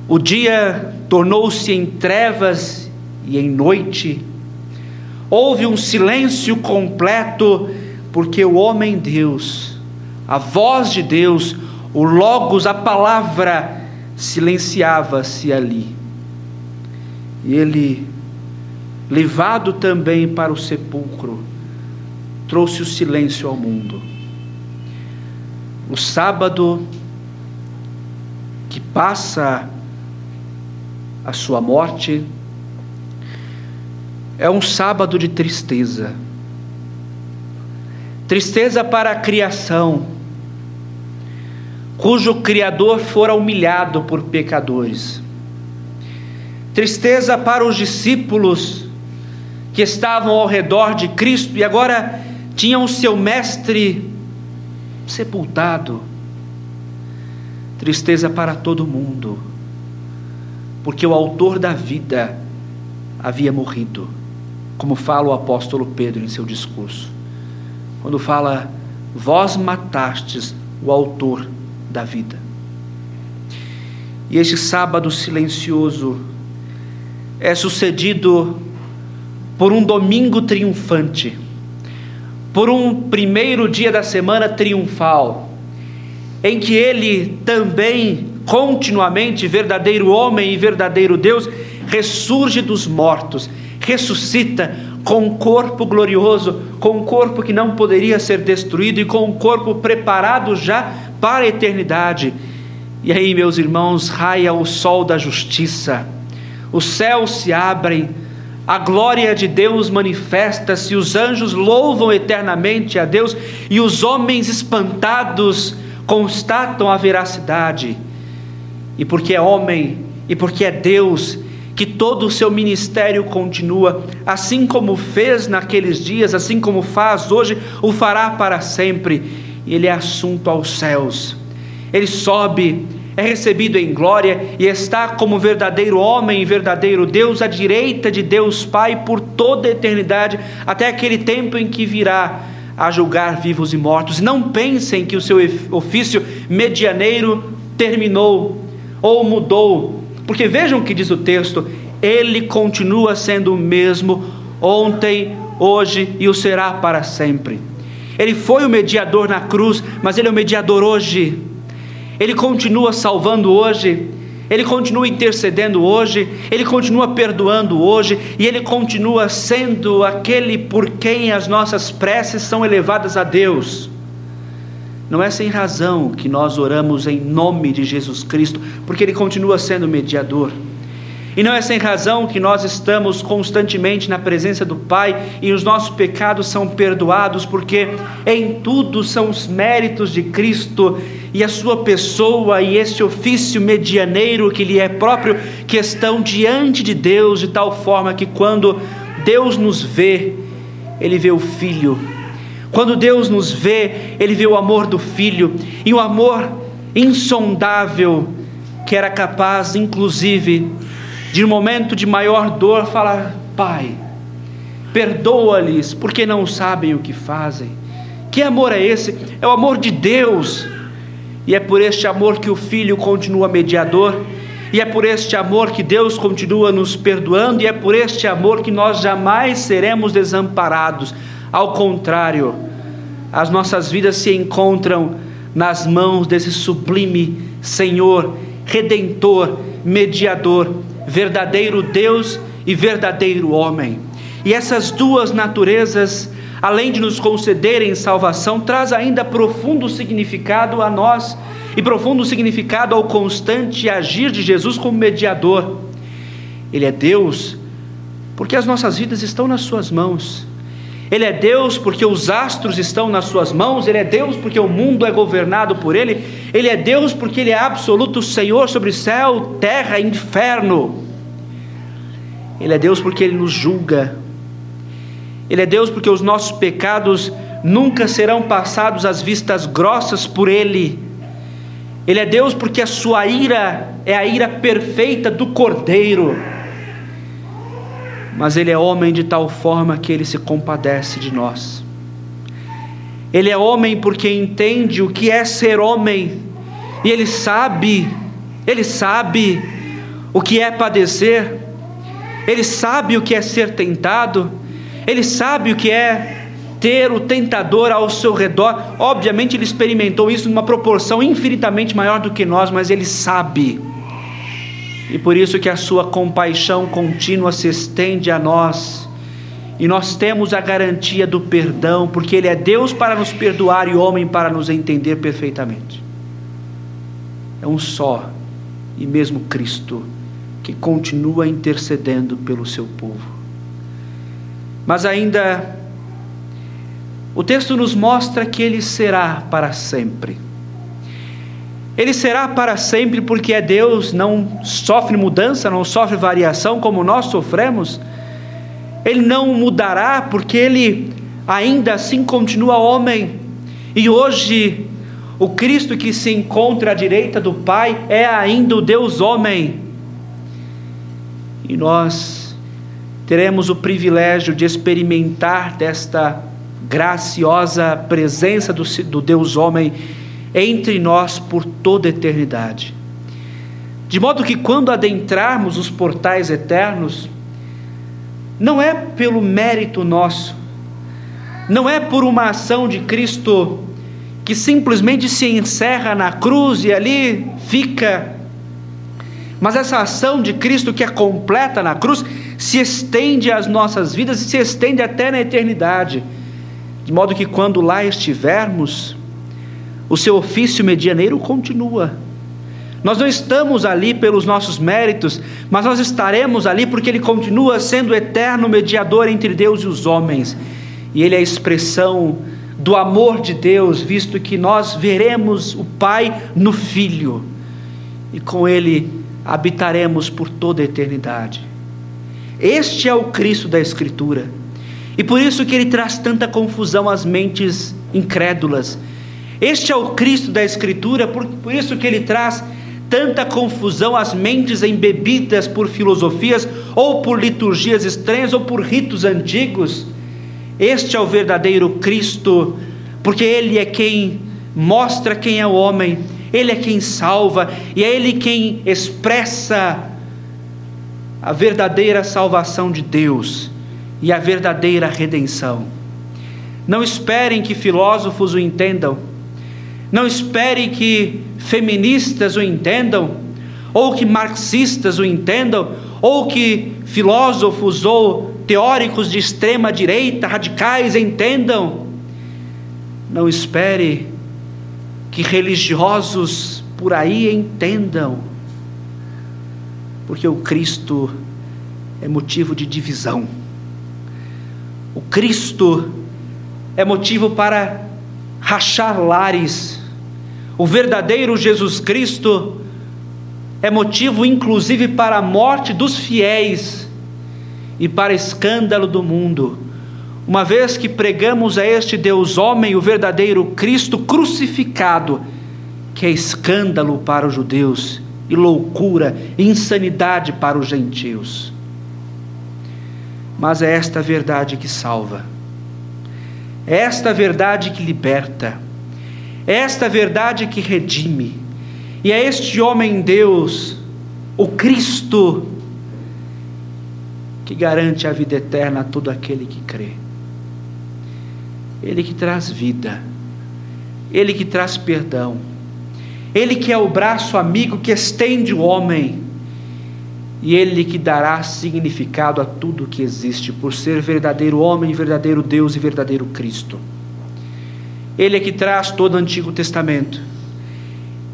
O dia tornou-se em trevas e em noite. Houve um silêncio completo, porque o homem Deus, a voz de Deus, o Logos, a palavra, silenciava-se ali. E ele, levado também para o sepulcro, trouxe o silêncio ao mundo. O sábado que passa a sua morte é um sábado de tristeza. Tristeza para a criação cujo Criador fora humilhado por pecadores. Tristeza para os discípulos que estavam ao redor de Cristo e agora tinham o seu mestre sepultado. tristeza para todo mundo, porque o autor da vida havia morrido, como fala o apóstolo Pedro em seu discurso, quando fala: Vós matastes o autor da vida. E este sábado silencioso é sucedido por um domingo triunfante, por um primeiro dia da semana triunfal, em que ele também, continuamente, verdadeiro homem e verdadeiro Deus, ressurge dos mortos, ressuscita com um corpo glorioso, com um corpo que não poderia ser destruído e com um corpo preparado já para a eternidade. E aí, meus irmãos, raia o sol da justiça, os céus se abrem, a glória de Deus manifesta-se, os anjos louvam eternamente a Deus e os homens espantados constatam a veracidade. E porque é homem e porque é Deus, que todo o seu ministério continua, assim como fez naqueles dias, assim como faz hoje, o fará para sempre. E ele é assunto aos céus. Ele sobe é recebido em glória e está como verdadeiro homem e verdadeiro Deus à direita de Deus Pai por toda a eternidade, até aquele tempo em que virá a julgar vivos e mortos. Não pensem que o seu ofício medianeiro terminou ou mudou, porque vejam o que diz o texto: ele continua sendo o mesmo ontem, hoje e o será para sempre. Ele foi o mediador na cruz, mas ele é o mediador hoje. Ele continua salvando hoje, Ele continua intercedendo hoje, Ele continua perdoando hoje, e Ele continua sendo aquele por quem as nossas preces são elevadas a Deus. Não é sem razão que nós oramos em nome de Jesus Cristo, porque Ele continua sendo mediador. E não é sem razão que nós estamos constantemente na presença do Pai e os nossos pecados são perdoados, porque em tudo são os méritos de Cristo e a sua pessoa e esse ofício medianeiro que lhe é próprio, que estão diante de Deus, de tal forma que quando Deus nos vê, Ele vê o Filho. Quando Deus nos vê, Ele vê o amor do Filho e o amor insondável que era capaz, inclusive, de um momento de maior dor, falar: Pai, perdoa-lhes, porque não sabem o que fazem. Que amor é esse? É o amor de Deus. E é por este amor que o Filho continua mediador, e é por este amor que Deus continua nos perdoando, e é por este amor que nós jamais seremos desamparados. Ao contrário, as nossas vidas se encontram nas mãos desse sublime Senhor, redentor, mediador, verdadeiro Deus e verdadeiro homem. E essas duas naturezas, além de nos concederem salvação, traz ainda profundo significado a nós e profundo significado ao constante agir de Jesus como mediador. Ele é Deus porque as nossas vidas estão nas suas mãos. Ele é Deus porque os astros estão nas suas mãos, Ele é Deus porque o mundo é governado por Ele, Ele é Deus porque Ele é absoluto Senhor sobre céu, terra e inferno. Ele é Deus porque Ele nos julga. Ele é Deus porque os nossos pecados nunca serão passados às vistas grossas por Ele. Ele é Deus porque a sua ira é a ira perfeita do Cordeiro mas ele é homem de tal forma que ele se compadece de nós. Ele é homem porque entende o que é ser homem, e ele sabe, ele sabe o que é padecer, ele sabe o que é ser tentado, ele sabe o que é ter o tentador ao seu redor. Obviamente, ele experimentou isso numa proporção infinitamente maior do que nós, mas ele sabe e por isso que a sua compaixão contínua se estende a nós. E nós temos a garantia do perdão, porque Ele é Deus para nos perdoar e homem para nos entender perfeitamente. É um só, e mesmo Cristo, que continua intercedendo pelo seu povo. Mas ainda, o texto nos mostra que Ele será para sempre. Ele será para sempre porque é Deus, não sofre mudança, não sofre variação como nós sofremos. Ele não mudará porque ele ainda assim continua homem. E hoje o Cristo que se encontra à direita do Pai é ainda o Deus homem. E nós teremos o privilégio de experimentar desta graciosa presença do, do Deus homem entre nós por toda eternidade. De modo que quando adentrarmos os portais eternos, não é pelo mérito nosso, não é por uma ação de Cristo que simplesmente se encerra na cruz e ali fica. Mas essa ação de Cristo que é completa na cruz se estende às nossas vidas e se estende até na eternidade. De modo que quando lá estivermos, o seu ofício medianeiro continua. Nós não estamos ali pelos nossos méritos, mas nós estaremos ali porque Ele continua sendo o eterno mediador entre Deus e os homens. E Ele é a expressão do amor de Deus, visto que nós veremos o Pai no Filho e com Ele habitaremos por toda a eternidade. Este é o Cristo da Escritura. E por isso que ele traz tanta confusão às mentes incrédulas. Este é o Cristo da Escritura, por, por isso que ele traz tanta confusão às mentes embebidas por filosofias, ou por liturgias estranhas, ou por ritos antigos. Este é o verdadeiro Cristo, porque Ele é quem mostra quem é o homem, Ele é quem salva, e é Ele quem expressa a verdadeira salvação de Deus e a verdadeira redenção. Não esperem que filósofos o entendam, não espere que feministas o entendam, ou que marxistas o entendam, ou que filósofos ou teóricos de extrema direita, radicais, entendam. Não espere que religiosos por aí entendam, porque o Cristo é motivo de divisão. O Cristo é motivo para rachar lares. O verdadeiro Jesus Cristo é motivo, inclusive, para a morte dos fiéis e para escândalo do mundo. Uma vez que pregamos a este Deus homem, o verdadeiro Cristo crucificado, que é escândalo para os judeus e loucura, insanidade para os gentios. Mas é esta verdade que salva esta verdade que liberta, esta verdade que redime, e é este homem Deus, o Cristo, que garante a vida eterna a todo aquele que crê. Ele que traz vida, ele que traz perdão, ele que é o braço amigo que estende o homem e Ele que dará significado a tudo que existe, por ser verdadeiro homem, verdadeiro Deus e verdadeiro Cristo. Ele é que traz todo o Antigo Testamento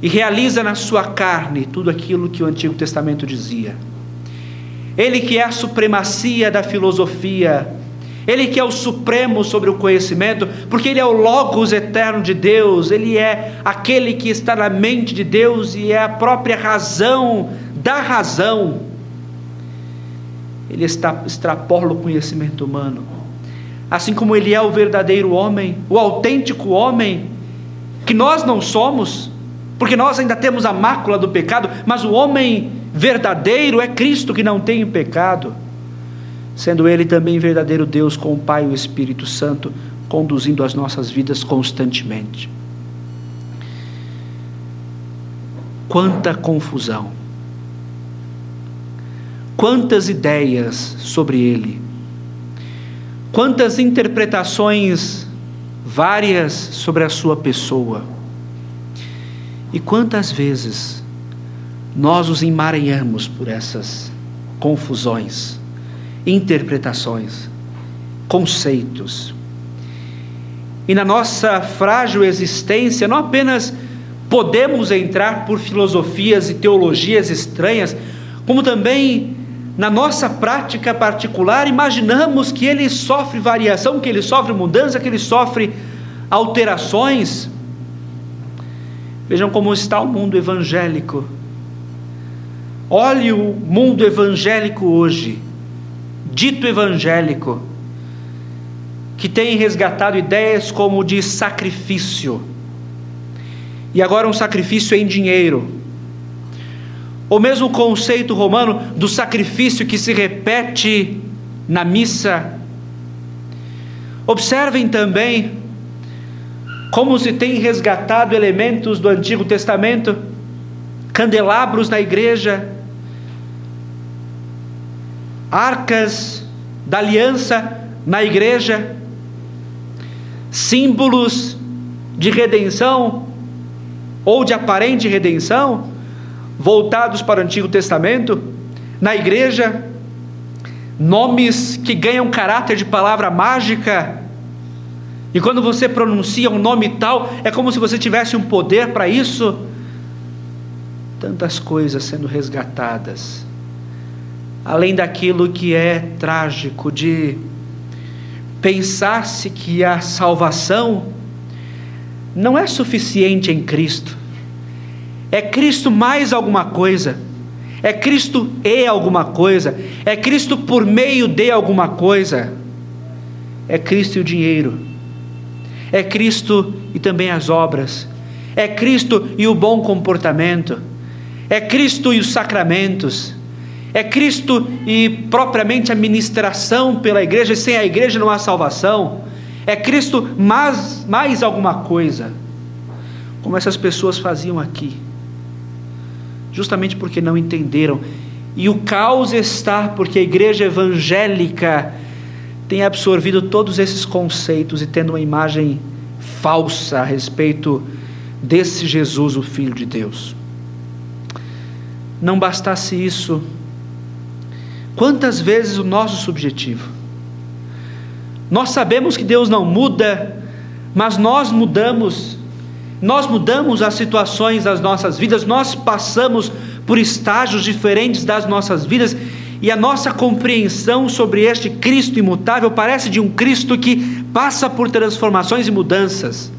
e realiza na sua carne tudo aquilo que o Antigo Testamento dizia. Ele que é a supremacia da filosofia, ele que é o supremo sobre o conhecimento, porque ele é o Logos eterno de Deus, ele é aquele que está na mente de Deus e é a própria razão da razão ele extrapola o conhecimento humano. Assim como ele é o verdadeiro homem, o autêntico homem, que nós não somos, porque nós ainda temos a mácula do pecado, mas o homem verdadeiro é Cristo que não tem pecado, sendo ele também verdadeiro Deus com o Pai e o Espírito Santo, conduzindo as nossas vidas constantemente. Quanta confusão! Quantas ideias sobre ele, quantas interpretações várias sobre a sua pessoa, e quantas vezes nós os emaranhamos por essas confusões, interpretações, conceitos. E na nossa frágil existência, não apenas podemos entrar por filosofias e teologias estranhas, como também na nossa prática particular, imaginamos que ele sofre variação, que ele sofre mudança, que ele sofre alterações. Vejam como está o mundo evangélico. Olhe o mundo evangélico hoje, dito evangélico, que tem resgatado ideias como de sacrifício, e agora um sacrifício em dinheiro. O mesmo conceito romano do sacrifício que se repete na missa. Observem também como se tem resgatado elementos do Antigo Testamento, candelabros na igreja, arcas da aliança na igreja, símbolos de redenção ou de aparente redenção voltados para o Antigo Testamento, na igreja, nomes que ganham caráter de palavra mágica e quando você pronuncia um nome tal, é como se você tivesse um poder para isso. Tantas coisas sendo resgatadas. Além daquilo que é trágico de pensar-se que a salvação não é suficiente em Cristo. É Cristo mais alguma coisa. É Cristo e alguma coisa. É Cristo por meio de alguma coisa. É Cristo e o dinheiro. É Cristo e também as obras, é Cristo e o bom comportamento, é Cristo e os sacramentos, é Cristo e propriamente a ministração pela igreja, sem a igreja não há salvação, é Cristo mais, mais alguma coisa, como essas pessoas faziam aqui, justamente porque não entenderam. E o caos está porque a igreja evangélica tem absorvido todos esses conceitos e tendo uma imagem falsa a respeito desse Jesus, o Filho de Deus. Não bastasse isso, quantas vezes o nosso subjetivo? Nós sabemos que Deus não muda, mas nós mudamos, nós mudamos as situações das nossas vidas, nós passamos por estágios diferentes das nossas vidas e a nossa compreensão sobre este Cristo imutável parece de um Cristo que passa por transformações e mudanças.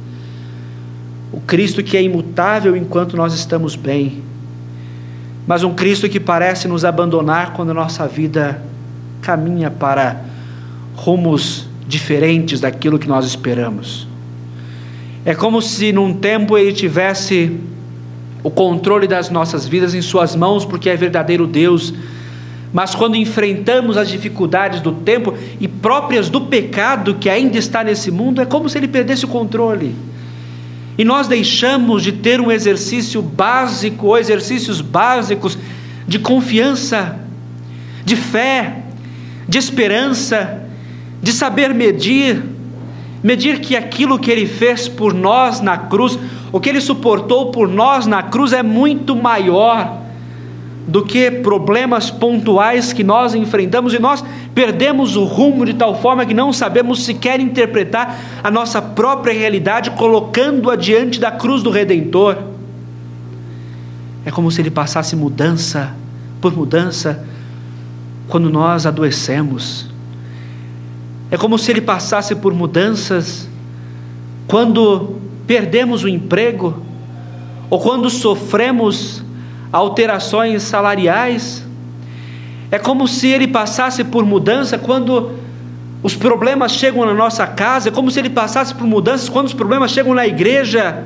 O Cristo que é imutável enquanto nós estamos bem, mas um Cristo que parece nos abandonar quando a nossa vida caminha para rumos diferentes daquilo que nós esperamos. É como se num tempo ele tivesse o controle das nossas vidas em Suas mãos, porque é verdadeiro Deus mas quando enfrentamos as dificuldades do tempo e próprias do pecado que ainda está nesse mundo, é como se ele perdesse o controle. E nós deixamos de ter um exercício básico, exercícios básicos de confiança, de fé, de esperança, de saber medir, medir que aquilo que ele fez por nós na cruz, o que ele suportou por nós na cruz é muito maior do que problemas pontuais que nós enfrentamos e nós perdemos o rumo de tal forma que não sabemos sequer interpretar a nossa própria realidade colocando-a diante da cruz do Redentor. É como se ele passasse mudança por mudança quando nós adoecemos. É como se ele passasse por mudanças quando perdemos o emprego ou quando sofremos alterações salariais. É como se ele passasse por mudança quando os problemas chegam na nossa casa, é como se ele passasse por mudanças quando os problemas chegam na igreja.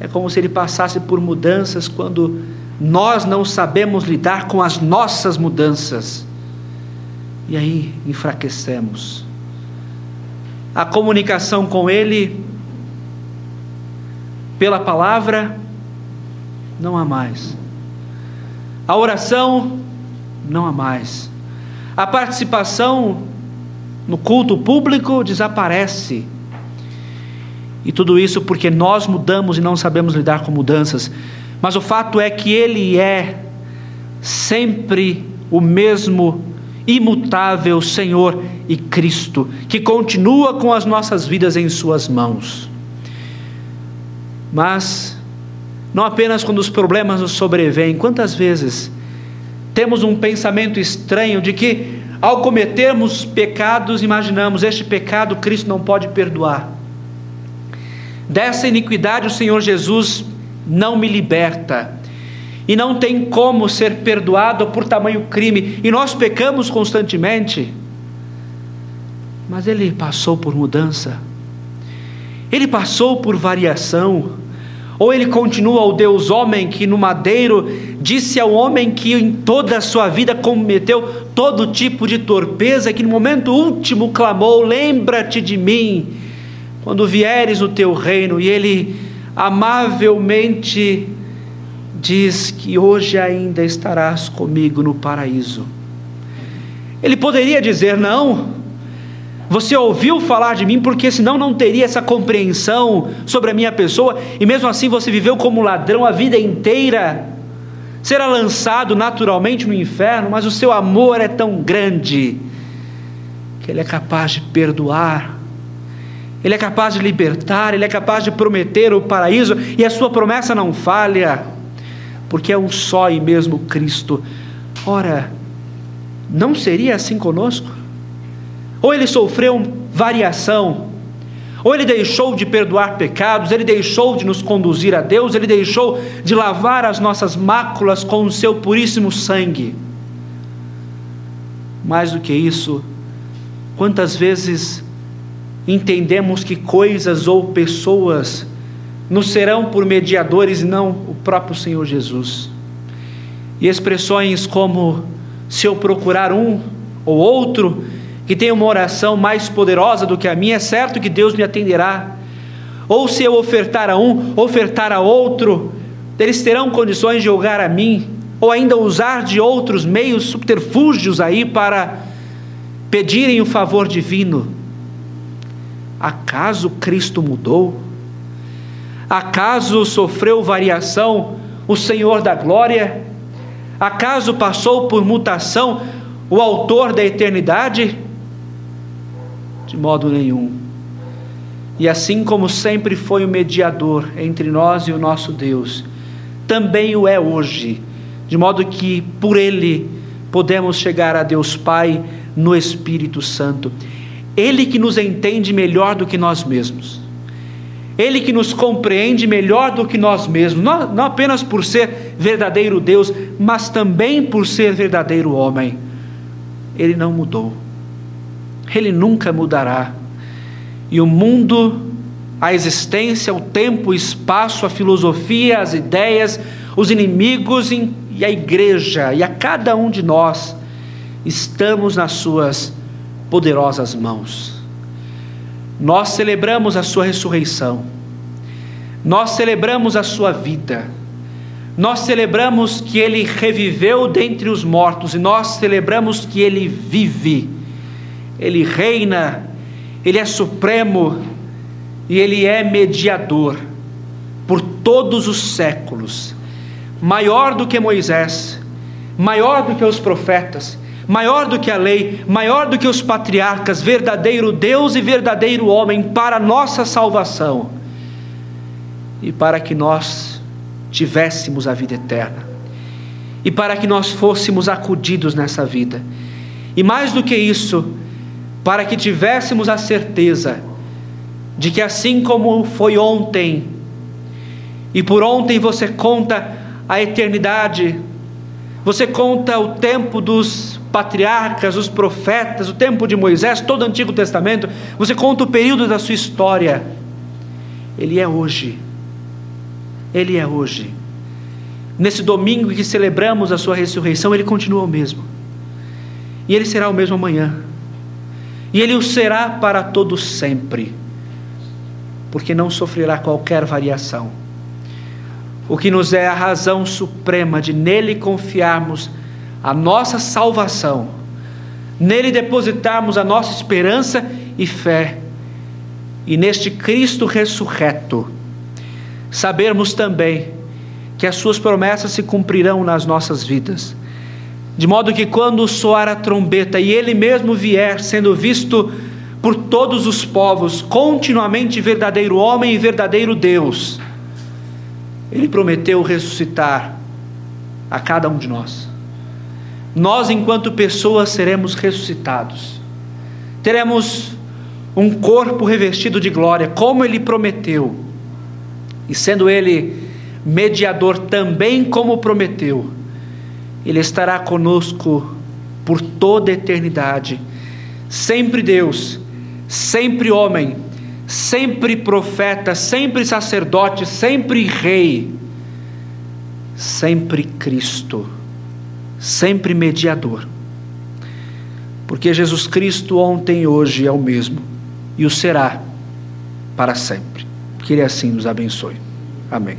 É como se ele passasse por mudanças quando nós não sabemos lidar com as nossas mudanças. E aí enfraquecemos. A comunicação com ele pela palavra não há mais. A oração, não há mais. A participação no culto público desaparece. E tudo isso porque nós mudamos e não sabemos lidar com mudanças. Mas o fato é que Ele é sempre o mesmo imutável Senhor e Cristo, que continua com as nossas vidas em Suas mãos. Mas não apenas quando os problemas nos sobrevêm, quantas vezes temos um pensamento estranho de que, ao cometermos pecados, imaginamos: este pecado Cristo não pode perdoar. Dessa iniquidade o Senhor Jesus não me liberta. E não tem como ser perdoado por tamanho crime. E nós pecamos constantemente. Mas ele passou por mudança. Ele passou por variação. Ou ele continua o Deus homem que no madeiro disse ao homem que em toda a sua vida cometeu todo tipo de torpeza, que no momento último clamou: Lembra-te de mim quando vieres no teu reino, e ele amavelmente diz que hoje ainda estarás comigo no paraíso. Ele poderia dizer: Não, você ouviu falar de mim, porque senão não teria essa compreensão sobre a minha pessoa, e mesmo assim você viveu como ladrão a vida inteira. Será lançado naturalmente no inferno, mas o seu amor é tão grande que Ele é capaz de perdoar ele é capaz de libertar, Ele é capaz de prometer o paraíso, e a sua promessa não falha, porque é um só e mesmo Cristo. Ora, não seria assim conosco? Ou ele sofreu variação, ou ele deixou de perdoar pecados, ele deixou de nos conduzir a Deus, ele deixou de lavar as nossas máculas com o seu puríssimo sangue. Mais do que isso, quantas vezes entendemos que coisas ou pessoas nos serão por mediadores e não próprio Senhor Jesus. E expressões como se eu procurar um ou outro que tenha uma oração mais poderosa do que a minha, é certo que Deus me atenderá. Ou se eu ofertar a um, ofertar a outro, eles terão condições de julgar a mim, ou ainda usar de outros meios subterfúgios aí para pedirem o favor divino. Acaso Cristo mudou? Acaso sofreu variação o Senhor da glória? Acaso passou por mutação o Autor da eternidade? De modo nenhum. E assim como sempre foi o mediador entre nós e o nosso Deus, também o é hoje, de modo que por ele podemos chegar a Deus Pai no Espírito Santo. Ele que nos entende melhor do que nós mesmos. Ele que nos compreende melhor do que nós mesmos, não, não, apenas por ser verdadeiro Deus, mas também por ser verdadeiro homem. Ele não mudou, ele nunca mudará. E o mundo, a existência, o tempo, o espaço, a filosofia, as ideias, os inimigos e a igreja, e a cada um de nós, estamos nas suas poderosas mãos. Nós celebramos a Sua ressurreição, nós celebramos a Sua vida, nós celebramos que Ele reviveu dentre os mortos e nós celebramos que Ele vive, Ele reina, Ele é supremo e Ele é mediador por todos os séculos, maior do que Moisés, maior do que os profetas maior do que a lei, maior do que os patriarcas, verdadeiro Deus e verdadeiro homem para nossa salvação e para que nós tivéssemos a vida eterna e para que nós fôssemos acudidos nessa vida. E mais do que isso, para que tivéssemos a certeza de que assim como foi ontem, e por ontem você conta a eternidade, você conta o tempo dos patriarcas, os profetas, o tempo de Moisés, todo o Antigo Testamento, você conta o período da sua história. Ele é hoje. Ele é hoje. Nesse domingo que celebramos a sua ressurreição, ele continua o mesmo. E ele será o mesmo amanhã. E ele o será para todo sempre. Porque não sofrerá qualquer variação. O que nos é a razão suprema de nele confiarmos a nossa salvação, nele depositarmos a nossa esperança e fé, e neste Cristo ressurreto, sabermos também que as suas promessas se cumprirão nas nossas vidas. De modo que quando soar a trombeta e ele mesmo vier, sendo visto por todos os povos, continuamente verdadeiro homem e verdadeiro Deus, ele prometeu ressuscitar a cada um de nós nós, enquanto pessoas, seremos ressuscitados. Teremos um corpo revestido de glória, como ele prometeu. E sendo ele mediador também, como prometeu, ele estará conosco por toda a eternidade. Sempre Deus, sempre homem, sempre profeta, sempre sacerdote, sempre rei, sempre Cristo, sempre mediador. Porque Jesus Cristo ontem hoje é o mesmo e o será para sempre. Que Ele assim nos abençoe. Amém.